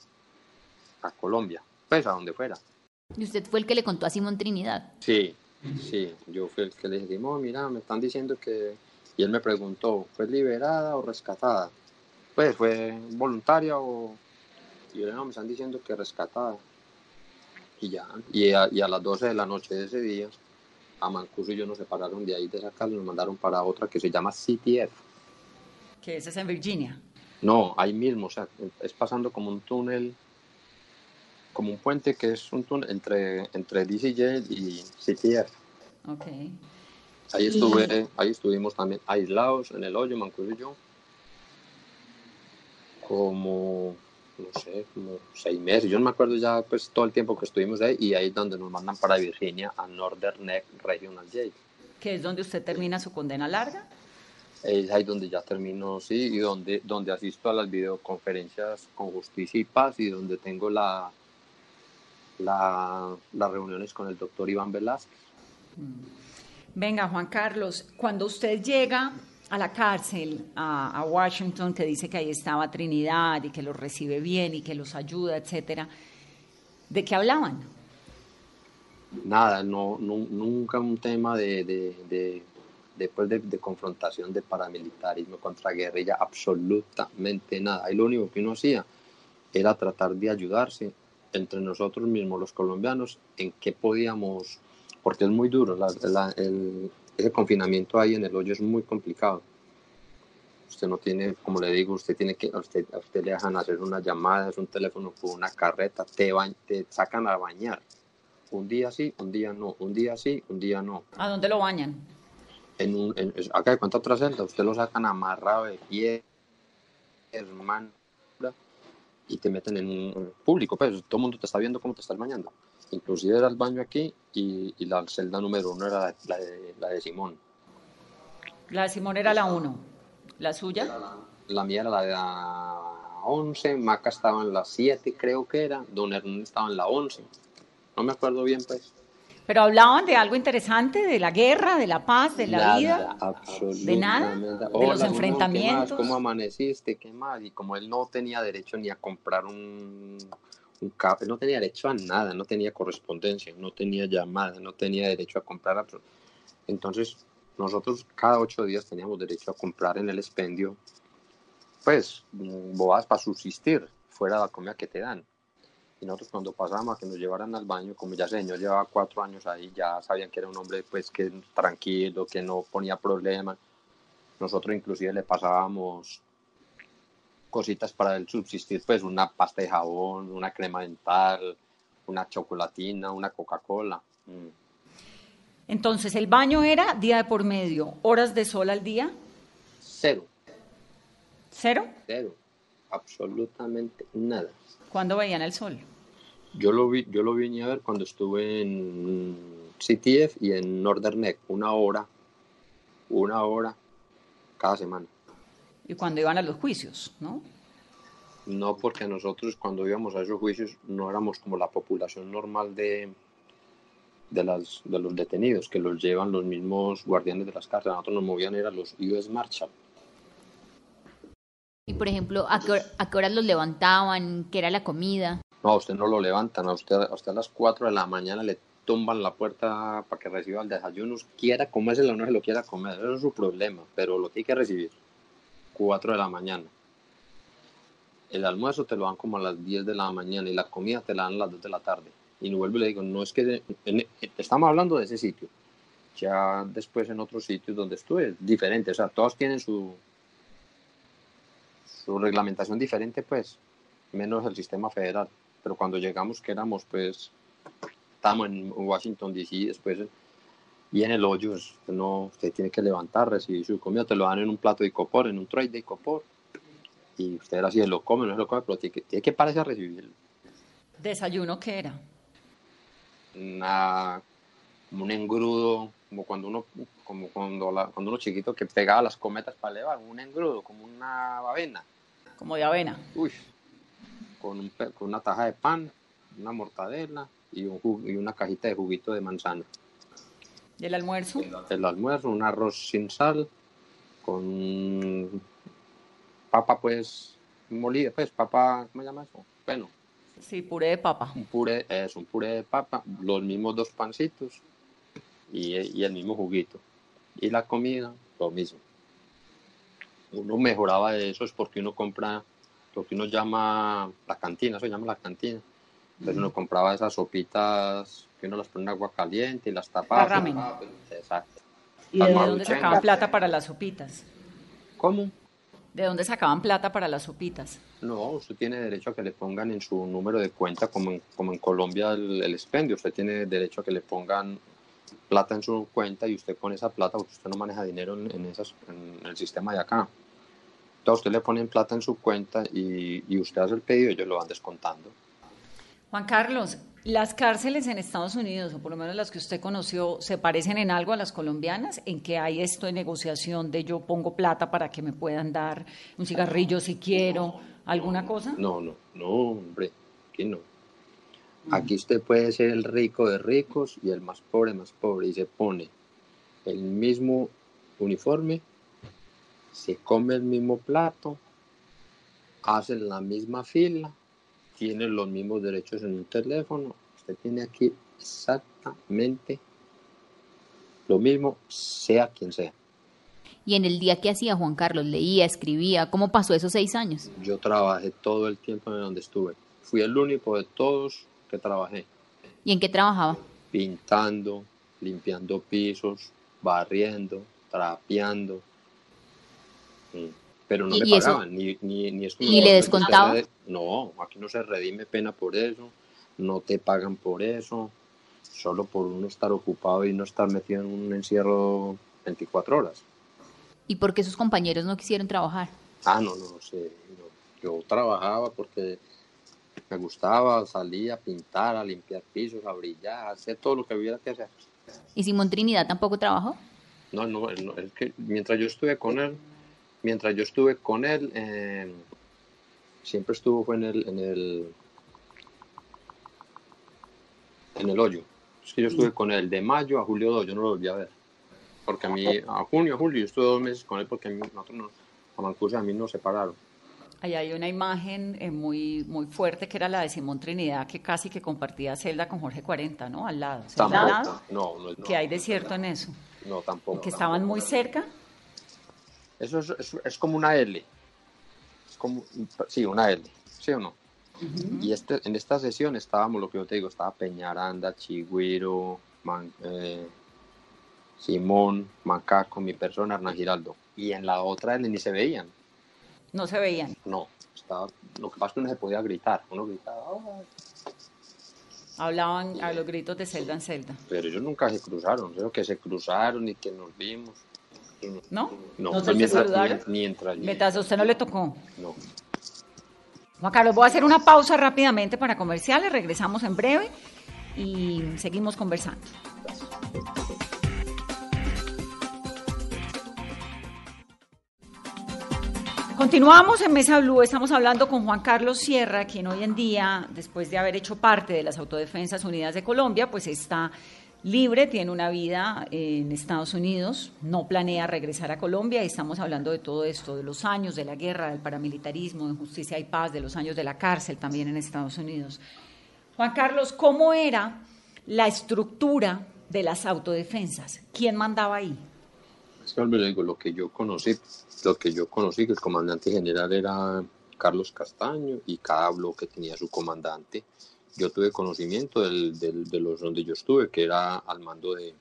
a Colombia, pues a donde fuera. ¿Y usted fue el que le contó a Simón Trinidad? Sí, sí, yo fui el que le dije, mira, me están diciendo que... Y él me preguntó, ¿fue liberada o rescatada? Pues fue voluntaria o... Y yo le no, me están diciendo que rescatada. Y ya, y a, y a las 12 de la noche de ese día, a Mancuso y yo nos separaron de ahí, de esa casa, y nos mandaron para otra que se llama CTF. ¿Que esa es en Virginia? No, ahí mismo, o sea, es pasando como un túnel como un puente que es un túnel entre, entre DCJ y CTF. Okay. Ahí, estuve, ahí estuvimos también aislados en el hoyo, Mancuso y yo, como, no sé, como seis meses. Yo no me acuerdo ya pues todo el tiempo que estuvimos ahí y ahí es donde nos mandan para Virginia a Northern Neck Regional Jail. ¿Que es donde usted termina su condena larga? Es ahí donde ya termino, sí, y donde, donde asisto a las videoconferencias con Justicia y Paz y donde tengo la, la, las reuniones con el doctor Iván Velázquez. Venga, Juan Carlos, cuando usted llega a la cárcel, a, Washington, que dice que ahí estaba Trinidad y que los recibe bien y que los ayuda, etcétera, ¿de qué hablaban? Nada, no, nunca un tema de, de, después de, confrontación de paramilitarismo contra guerrilla, absolutamente nada. Y lo único que uno hacía era tratar de ayudarse entre nosotros mismos, los colombianos, en qué podíamos, porque es muy duro, el, ese confinamiento ahí en el hoyo es muy complicado. Usted no tiene, como le digo, usted tiene que, a usted, a usted le dejan hacer una llamada, es un teléfono con una carreta, te, te sacan a bañar. Un día sí, un día no, un día sí, un día no. ¿A dónde lo bañan? En un, en, acá de cuánta otra celda, usted lo sacan amarrado de pie, hermano y te meten en un público, pues todo el mundo te está viendo cómo te estás bañando. Inclusive era el baño aquí y, y la celda número uno era la, de, la de Simón. La de Simón era la uno. ¿La suya? La, la, mía era la de la 11, Maca estaba en la 7 creo que era, Don Hernán estaba en la 11. No me acuerdo bien pues. Pero hablaban de algo interesante, de la guerra, de la paz, de la nada, vida. De nada. De los enfrentamientos. ¿Cómo amaneciste? ¿Qué más? Y como él no tenía derecho ni a comprar un, no tenía derecho a nada, no tenía correspondencia, no tenía llamada, no tenía derecho a comprar. Entonces, nosotros cada ocho días teníamos derecho a comprar en el expendio, pues, bobadas para subsistir, fuera de la comida que te dan. Y nosotros cuando pasábamos a que nos llevaran al baño, como ya señor llevaba cuatro años ahí, ya sabían que era un hombre pues que tranquilo, que no ponía problemas. Nosotros inclusive le pasábamos cositas para el subsistir, pues una pasta de jabón, una crema dental, una chocolatina, una Coca-Cola. Mm. Entonces, ¿el baño era día de por medio? ¿Horas de sol al día? Cero. ¿Cero? Cero. Absolutamente nada. ¿Cuándo veían el sol? Yo lo vi, yo lo vine a ver cuando estuve en CTF y en Northern Neck, una hora, una hora cada semana. Y cuando iban a los juicios, ¿no? No, porque nosotros cuando íbamos a esos juicios no éramos como la población normal de, de, las, de los detenidos, que los llevan los mismos guardianes de las cárceles. Nosotros nos movían, eran los US Marshal. Y por ejemplo, ¿a qué, ¿a qué horas los levantaban? ¿Qué era la comida? No, a usted no lo levantan, a usted, a usted a las 4 de la mañana le tumban la puerta para que reciba el desayuno, quiera comérselo o no se lo quiera comer, eso es su problema, pero lo tiene que recibir. 4 de la mañana. El almuerzo te lo dan como a las 10 de la mañana y la comida te la dan a las 2 de la tarde. Y no vuelvo y le digo, no es que estamos hablando de ese sitio. Ya después en otros sitios donde estuve, diferente, o sea, todos tienen su, su reglamentación diferente, pues, menos el sistema federal pero cuando llegamos que éramos pues, estábamos en Washington DC, después Y en el hoyo, pues, no, usted tiene que levantar, recibir su comida, te lo dan en un plato de icopor, en un tray de icopor. Y usted así lo come, no se lo come, pero tiene que, tiene que pararse a recibirlo. ¿Desayuno qué era? Una, un engrudo, como cuando uno, como cuando, la- cuando uno chiquito que pegaba las cometas para elevar, un engrudo, como una avena. Como de avena. Uy, con, un con una taja de pan, una mortadela y, un y una cajita de juguito de manzana. ¿Y el almuerzo? El almuerzo, un arroz sin sal, con papa pues molida, pues papa, ¿cómo se llama eso? Bueno, Sí, puré de papa. un puré, es un puré de papa, los mismos dos pancitos y, y el mismo juguito. Y la comida, lo mismo. Uno mejoraba de eso es porque uno compra lo que uno llama la cantina, eso se llama la cantina. Entonces uno compraba esas sopitas que uno las pone en agua caliente y las tapaba. La ramen. Exacto. ¿Y Las de dónde sacaban plata para las sopitas? ¿Cómo? ¿De dónde sacaban plata para las sopitas? No, usted tiene derecho a que le pongan en su número de cuenta, como en, como en Colombia el, el expendio. Usted tiene derecho a que le pongan plata en su cuenta y usted con esa plata, porque usted no maneja dinero en, en esas, en el sistema de acá. Entonces usted le ponen plata en su cuenta y, y usted hace el pedido y ellos lo van descontando. Juan Carlos, ¿las cárceles en Estados Unidos, o por lo menos las que usted conoció, se parecen en algo a las colombianas? ¿En que hay esto de negociación de yo pongo plata para que me puedan dar un cigarrillo si quiero, alguna cosa? No, no, no, hombre, aquí no. Aquí usted puede ser el rico de ricos y el más pobre más pobre y se pone el mismo uniforme, se come el mismo plato, hace la misma fila, tiene los mismos derechos en un teléfono. Usted tiene aquí exactamente lo mismo, sea quien sea. Y en el día que hacía Juan Carlos, leía, escribía, ¿cómo pasó esos seis años? Yo trabajé todo el tiempo en donde estuve. Fui el único de todos que trabajé. ¿Y en qué trabajaba? pintando, limpiando pisos, barriendo, trapeando. Mm, Pero no ¿Y- me y eso- pagaban, ni, ni, ni eso ¿Y no- le descontaba? No, aquí no se redime pena por eso, no te pagan por eso, solo por uno estar ocupado y no estar metido en un encierro 24 horas. ¿Y por qué sus compañeros no quisieron trabajar? Ah, no, no sé. no. Yo trabajaba porque me gustaba, salía a pintar, a limpiar pisos, a brillar, a hacer todo lo que hubiera que hacer. ¿Y Simón Trinidad tampoco trabajó? No, no, no, es que mientras yo estuve con él, mientras yo estuve con él, eh, siempre estuvo en el, en el, en el hoyo. Es que yo estuve con él de mayo a julio 2, yo no lo volví a ver. Porque a mí, a junio, a julio, yo estuve dos meses con él porque a mí, nosotros no, a Mancuso y a mí nos separaron. Ahí hay una imagen eh, muy, muy fuerte que era la de Simón Trinidad, que casi que compartía celda con Jorge 40, ¿no? Al lado. ¿Celda al Tampoco, lado? no, no, no, ¿Qué hay de cierto en eso? no, tampoco. ¿Que estaban muy cerca? Eso es, es, es como una L. Es como, sí, una L, ¿sí o no? Y este, en esta sesión estábamos, lo que yo te digo, estaba Peñaranda, Chigüiro, Man- eh, Simón, Macaco, mi persona, Hernán Giraldo. Y en la otra L ni se veían. No se veían. No, estaba, lo que pasa es que uno se podía gritar. Uno gritaba, Hablaban a los gritos de celda en celda. pero ellos nunca se cruzaron. Creo que se cruzaron y que nos vimos. ¿No? No, ¿No mientras, Mientras a usted no le tocó. no. Juan Carlos, voy a hacer una pausa rápidamente para comerciales. Regresamos en breve y seguimos conversando. Continuamos en Mesa Blue, estamos hablando con Juan Carlos Sierra, quien hoy en día, después de haber hecho parte de las Autodefensas Unidas de Colombia, pues está libre, tiene una vida en Estados Unidos, no planea regresar a Colombia y estamos hablando de todo esto, de los años de la guerra, del paramilitarismo, de justicia y paz, de los años de la cárcel también en Estados Unidos. Juan Carlos, ¿cómo era la estructura de las autodefensas? ¿Quién mandaba ahí? Lo que yo conocí, lo que yo conocí, que el comandante general era Carlos Castaño y cada bloque tenía su comandante. Yo tuve conocimiento del, del- de los donde yo estuve, que era al mando de,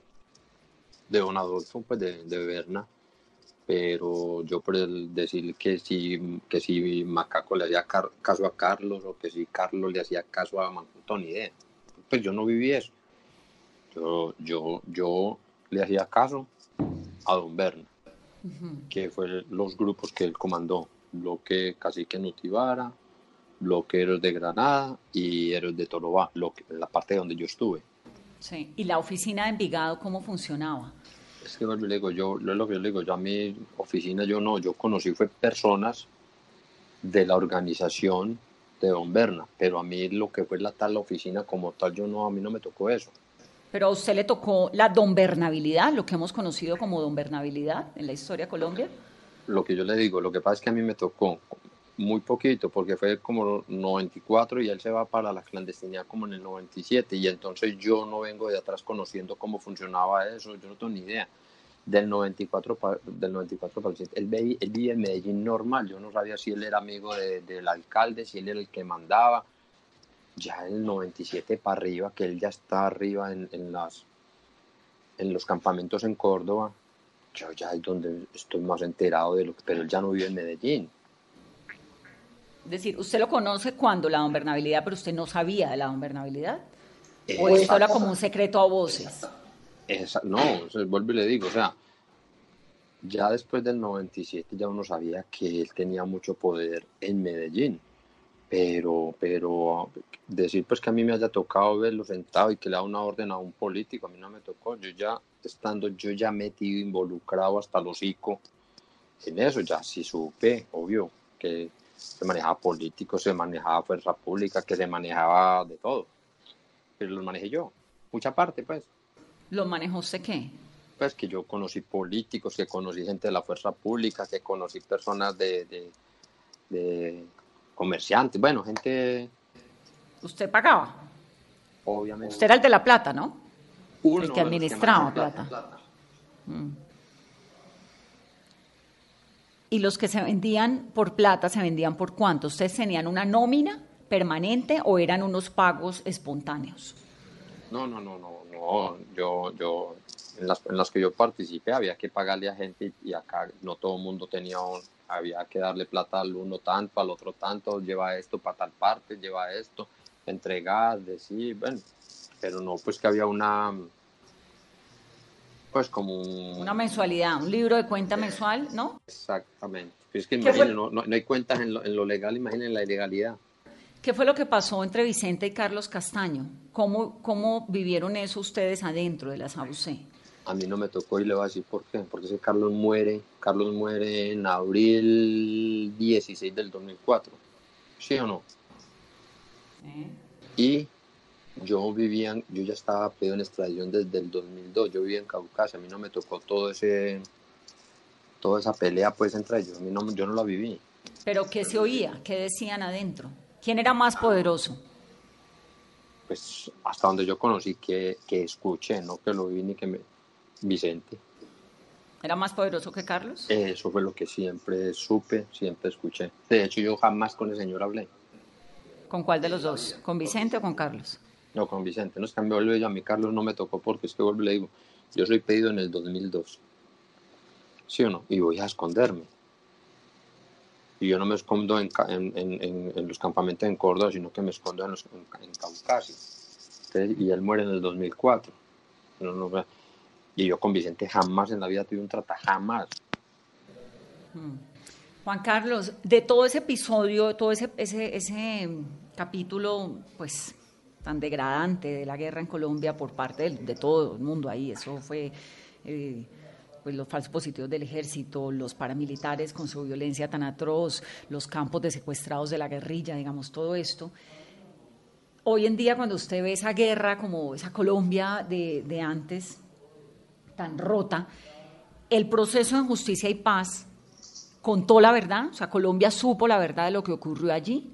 de don Adolfo, pues de, de Berna, pero yo por el decir que si, que si Macaco le hacía car- caso a Carlos o que si Carlos le hacía caso a Mancuto, ni idea. Pues yo no viví eso. Yo, yo, yo le hacía caso a don Berna, que fue los grupos que él comandó, bloque Cacique Nutibara, bloque Héroes de Granada y Héroes de Torobá, lo que- la parte donde yo estuve. Sí. ¿Y la oficina de Envigado cómo funcionaba? Es que y le digo, yo, lo es lo que yo le digo, yo a mi oficina yo no, yo conocí fue personas de la organización de Don Berna, pero a mí lo que fue la tal oficina como tal, yo no, a mí no me tocó eso. Pero a usted le tocó la donbernabilidad, lo que hemos conocido como donbernabilidad en la historia de Colombia. Lo que yo le digo, lo que pasa es que a mí me tocó muy poquito, porque fue como 94 y él se va para la clandestinidad como en el 97, y entonces yo no vengo de atrás conociendo cómo funcionaba eso, yo no tengo ni idea. Del 94, pa- del 94 para el 7, él, ve- él vivía en Medellín normal, yo no sabía si él era amigo de- del alcalde, si él era el que mandaba. Ya el 97 para arriba, que él ya está arriba en, en las, en los campamentos en Córdoba, yo ya es donde estoy más enterado de lo que, pero él ya no vive en Medellín. Es decir, usted lo conoce cuando la donbernabilidad, pero usted no sabía de la donbernabilidad. O Esa- esto era como un secreto a voces. no, o sea, vuelvo y le digo, o sea, ya después del 97 ya uno sabía que él tenía mucho poder en Medellín, pero, pero decir pues que a mí me haya tocado verlo sentado y que le da una orden a un político, a mí no me tocó, yo ya estando yo ya metido, involucrado hasta el hocico en eso, ya sí supe, obvio, que se manejaba político, se manejaba fuerza pública, que se manejaba de todo, pero lo manejé yo, mucha parte pues ¿Lo manejó usted qué? pues que yo conocí políticos, que conocí gente de la fuerza pública, que conocí personas de, de, de comerciantes, bueno, gente ¿Usted pagaba? obviamente. Usted era el de la plata, ¿no? uno el que los administraba plata. Y los que se vendían por plata, ¿se vendían por cuánto? ¿Ustedes tenían una nómina permanente o eran unos pagos espontáneos? No, no, no, no, no, yo, yo, en las, en las que yo participé había que pagarle a gente y acá no todo el mundo tenía, un- había que darle plata al uno tanto, al otro tanto, lleva esto para tal parte, lleva esto, entregar, decir, bueno, pero no, pues que había una, pues como un... Una mensualidad, un libro de cuenta mensual, ¿no? Exactamente. Es que imaginen, no, no- no hay cuentas en lo, en lo legal, imaginen la ilegalidad. ¿Qué fue lo que pasó entre Vicente y Carlos Castaño? ¿Cómo, cómo vivieron eso ustedes adentro de la SAUC? A mí no me tocó y le voy a decir por qué. Porque ese Carlos muere, Carlos muere en abril 16 del 2004. ¿Sí o no? Y yo vivía, yo ya estaba pedido en extradición desde el 2002. Yo vivía en Caucasia, a mí no me tocó todo ese, toda esa pelea pues entre ellos. A mí no, yo no la viví. ¿Pero qué se oía? ¿Qué decían adentro? ¿Quién era más poderoso? Pues hasta donde yo conocí que, que escuché, no que lo vi ni que me... Vicente. ¿Era más poderoso que Carlos? Eso fue lo que siempre supe, siempre escuché. De hecho, yo jamás con el señor hablé. ¿Con cuál de los dos? ¿Con Vicente o con Carlos? No, con Vicente. No es que me vuelve yo a mí, Carlos no me tocó porque es que vuelvo le digo, yo soy pedido en el 2002. ¿Sí o no? Y voy a esconderme. Y yo no me escondo en, los campamentos en Córdoba, sino que me escondo en, los. Entonces, y él muere en el 2004. No, no, y yo con Vicente jamás en la vida tuve un trata, jamás. Juan Carlos, de todo ese episodio, todo ese, ese, ese mm, capítulo, pues tan degradante de la guerra en Colombia por parte de, todo el mundo ahí, eso fue eh, pues los falsos positivos del ejército, los paramilitares con su violencia tan atroz, los campos de secuestrados de la guerrilla, digamos, todo esto. Hoy en día, cuando usted ve esa guerra, como esa Colombia de, de antes, tan rota, el proceso de justicia y paz contó la verdad, o sea, Colombia supo la verdad de lo que ocurrió allí.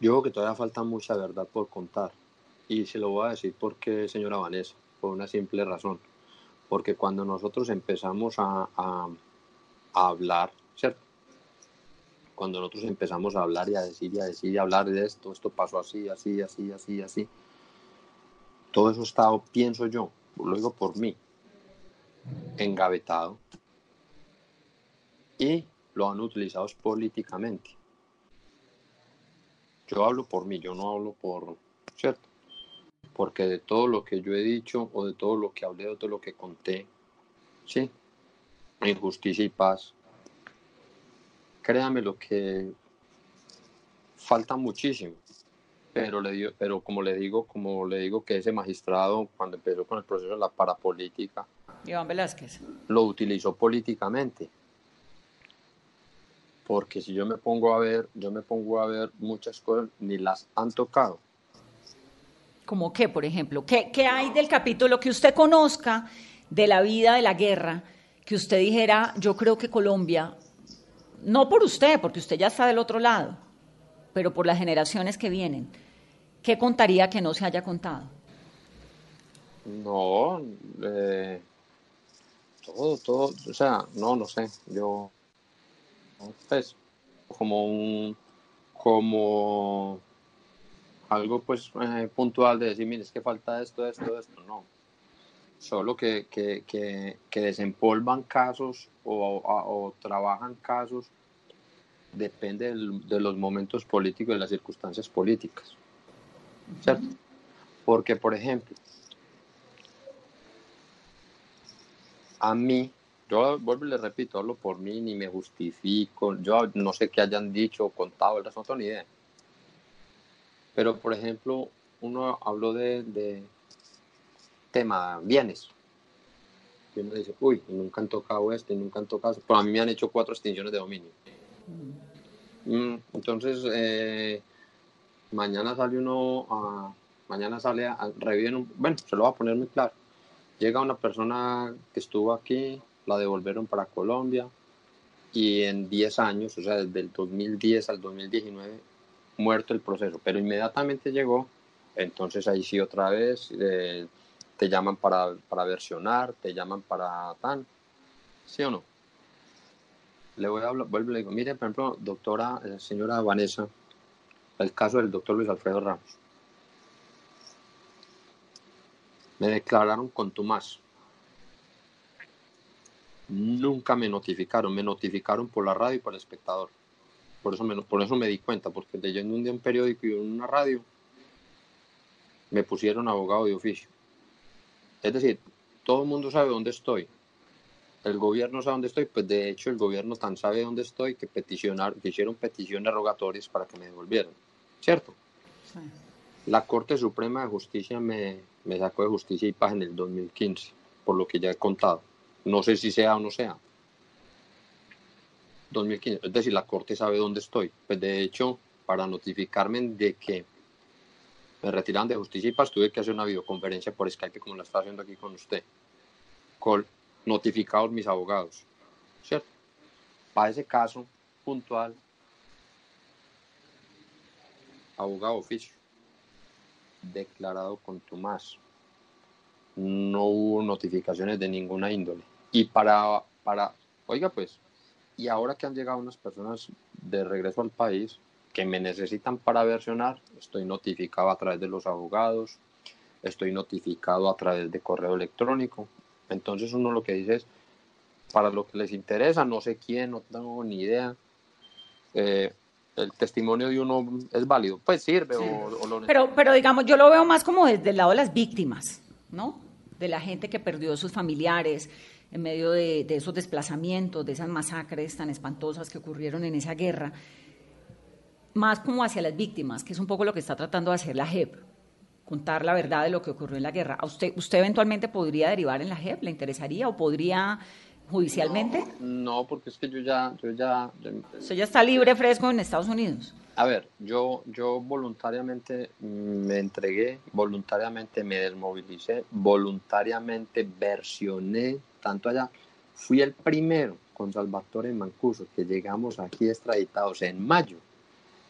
Yo creo que todavía falta mucha verdad por contar. Y se lo voy a decir porque, señora Vanessa, por una simple razón. Porque cuando nosotros empezamos a, a- hablar, ¿cierto? Cuando nosotros empezamos a hablar y a decir y a decir y a hablar de esto, esto pasó así, así, así, así, así. Todo eso estaba, pienso yo, lo digo por mí, engavetado. Y lo han utilizado políticamente. Yo hablo por mí, yo no hablo por, ¿cierto? porque de todo lo que yo he dicho o de todo lo que hablé o de todo lo que conté, sí, en justicia y paz, créame lo que falta muchísimo, pero le digo, pero como le digo, como le digo que ese magistrado cuando empezó con el proceso de la parapolítica, Iván Velázquez. lo utilizó políticamente. Porque si yo me pongo a ver, yo me pongo a ver muchas cosas, ni las han tocado. ¿Como qué, por ejemplo? ¿Qué, ¿Qué hay del capítulo que usted conozca de la vida de la guerra? Que usted dijera, yo creo que Colombia, no por usted, porque usted ya está del otro lado, pero por las generaciones que vienen, ¿qué contaría que no se haya contado? No, eh, todo, todo, o sea, no, no sé, yo, pues, como un, como algo, pues, eh, puntual de decir, mire, es que falta esto, esto, esto, no. Solo que, que, que, desempolvan casos o, o- trabajan casos, depende de los momentos políticos de las circunstancias políticas, ¿cierto? Porque, por ejemplo, a mí, yo vuelvo y le repito, hablo por mí, ni me justifico, yo no sé qué hayan dicho contado, el resto no tengo ni idea. Pero, por ejemplo, uno habló de, de tema bienes. Y uno dice, uy, nunca han tocado esto, y nunca han tocado esto. Pero a mí me han hecho cuatro extinciones de dominio. Mm, entonces, eh, mañana sale uno a, mañana sale a, a- reviven un, bueno, se lo voy a poner muy claro. Llega una persona que estuvo aquí, la devolvieron para Colombia y en 10 años, o sea, desde el 2010 al 2019, muerto el proceso, pero inmediatamente llegó, entonces ahí sí otra vez eh, te llaman para, para versionar, te llaman para tan, ¿sí o no? Le voy a hablar, vuelvo y le digo, mire, por ejemplo, doctora, eh, señora Vanessa, el caso del doctor Luis Alfredo Ramos. Me declararon contumaz. Nunca me notificaron, me notificaron por la radio y por el espectador. Por eso me, por eso me di cuenta, porque leyendo un día un periódico y una radio, me pusieron abogado de oficio. Es decir, todo el mundo sabe dónde estoy. El gobierno sabe dónde estoy, pues de hecho el gobierno tan sabe dónde estoy que peticionar, que hicieron peticiones rogatorias para que me devolvieran. ¿Cierto? La Corte Suprema de Justicia me, me sacó de justicia y paz en el 2015, por lo que ya he contado. No sé si sea o no sea. 2015, es decir, la Corte sabe dónde estoy. Pues de hecho, para notificarme de que me retiran de justicia y paz, tuve que hacer una videoconferencia por Skype como la está haciendo aquí con usted, con notificados mis abogados, ¿cierto? Para ese caso puntual, abogado oficio, declarado contumaz. No hubo notificaciones de ninguna índole. Y para, para, oiga pues, y ahora que han llegado unas personas de regreso al país que me necesitan para versionar, estoy notificado a través de los abogados, estoy notificado a través de correo electrónico. Entonces uno lo que dice es, para lo que les interesa, no sé quién, no tengo ni idea, eh, el testimonio de uno es válido, pues sirve o, o lo Pero, pero digamos, yo lo veo más como desde el lado de las víctimas, ¿no? De la gente que perdió sus familiares en medio de, de esos desplazamientos, de esas masacres tan espantosas que ocurrieron en esa guerra. Más como hacia las víctimas, que es un poco lo que está tratando de hacer la JEP, contar la verdad de lo que ocurrió en la guerra. ¿A usted, usted eventualmente podría derivar en la JEP? ¿Le interesaría o podría judicialmente? No, porque es que yo ya, yo ya, yo- Usted ya está libre, fresco en Estados Unidos. a ver, yo, yo voluntariamente me entregué, voluntariamente me desmovilicé, voluntariamente versioné tanto allá. Fui el primero con Salvatore Mancuso que llegamos aquí extraditados en mayo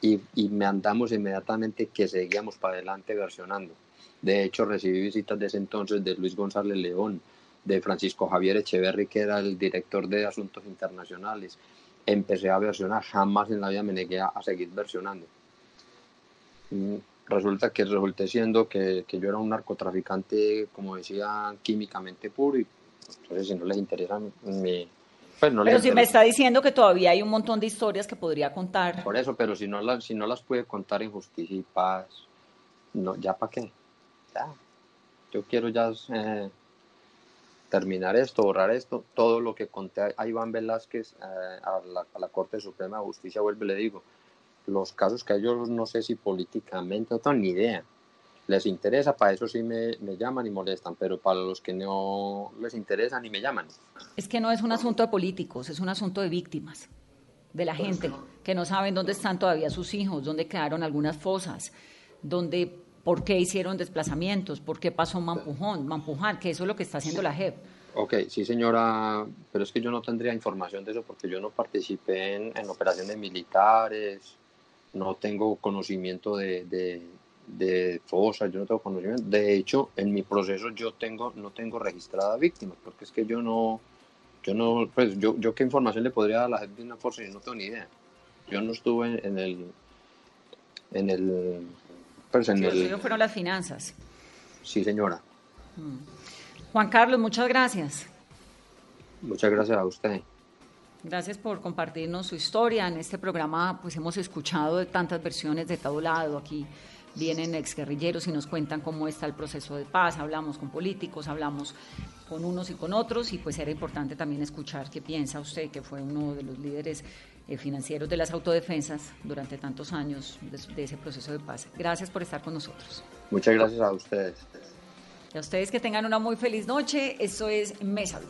y, y me andamos inmediatamente que seguíamos para adelante versionando. De hecho, recibí visitas de ese entonces de Luis González León, de Francisco Javier Echeverry, que era el director de Asuntos Internacionales. Empecé a versionar, jamás en la vida me negué a, a seguir versionando. Mm, Resulta que resulté siendo que, que yo era un narcotraficante, como decía, químicamente puro, y entonces si no les interesa mi... Pues no Pero si me está diciendo que todavía hay un montón de historias que podría contar. Por eso, pero si no, las si no las puede contar en justicia y paz, no, ¿ya para qué? ya, yo quiero ya eh, terminar esto, borrar esto, todo lo que conté a Iván Velázquez eh, a, la, Corte Suprema de Justicia, vuelve, le digo, los casos que a ellos no sé si políticamente, no tengo ni idea, les interesa, para eso sí me, me, llaman y molestan, pero para los que no les interesa ni me llaman. Es que no es un asunto de políticos, es un asunto de víctimas, de la gente, que no saben dónde están todavía sus hijos, dónde quedaron algunas fosas, dónde, por qué hicieron desplazamientos, por qué pasó Mampujón, Mampujar, que eso es lo que está haciendo la JEP. Ok, sí señora, pero es que yo no tendría información de eso porque yo no participé en, en operaciones militares, no tengo conocimiento de, de fosa, yo no tengo conocimiento. De hecho, en mi proceso yo tengo, no tengo registrada víctimas, porque es que yo no, yo no, pues yo, yo qué información le podría dar a la gente de una fuerza, yo no tengo ni idea. Yo no estuve en, el, en el, pues en el... fueron las finanzas. Sí, señora. Mm. Juan Carlos, muchas gracias. Muchas gracias a usted. Gracias por compartirnos su historia. En este programa pues hemos escuchado de tantas versiones de todo lado aquí vienen exguerrilleros y nos cuentan cómo está el proceso de paz, hablamos con políticos, hablamos con unos y con otros y pues era importante también escuchar qué piensa usted, que fue uno de los líderes eh, financieros de las autodefensas durante tantos años de, ese proceso de paz. Gracias por estar con nosotros. Muchas gracias a ustedes. Y a ustedes que tengan una muy feliz noche. Esto es Mesa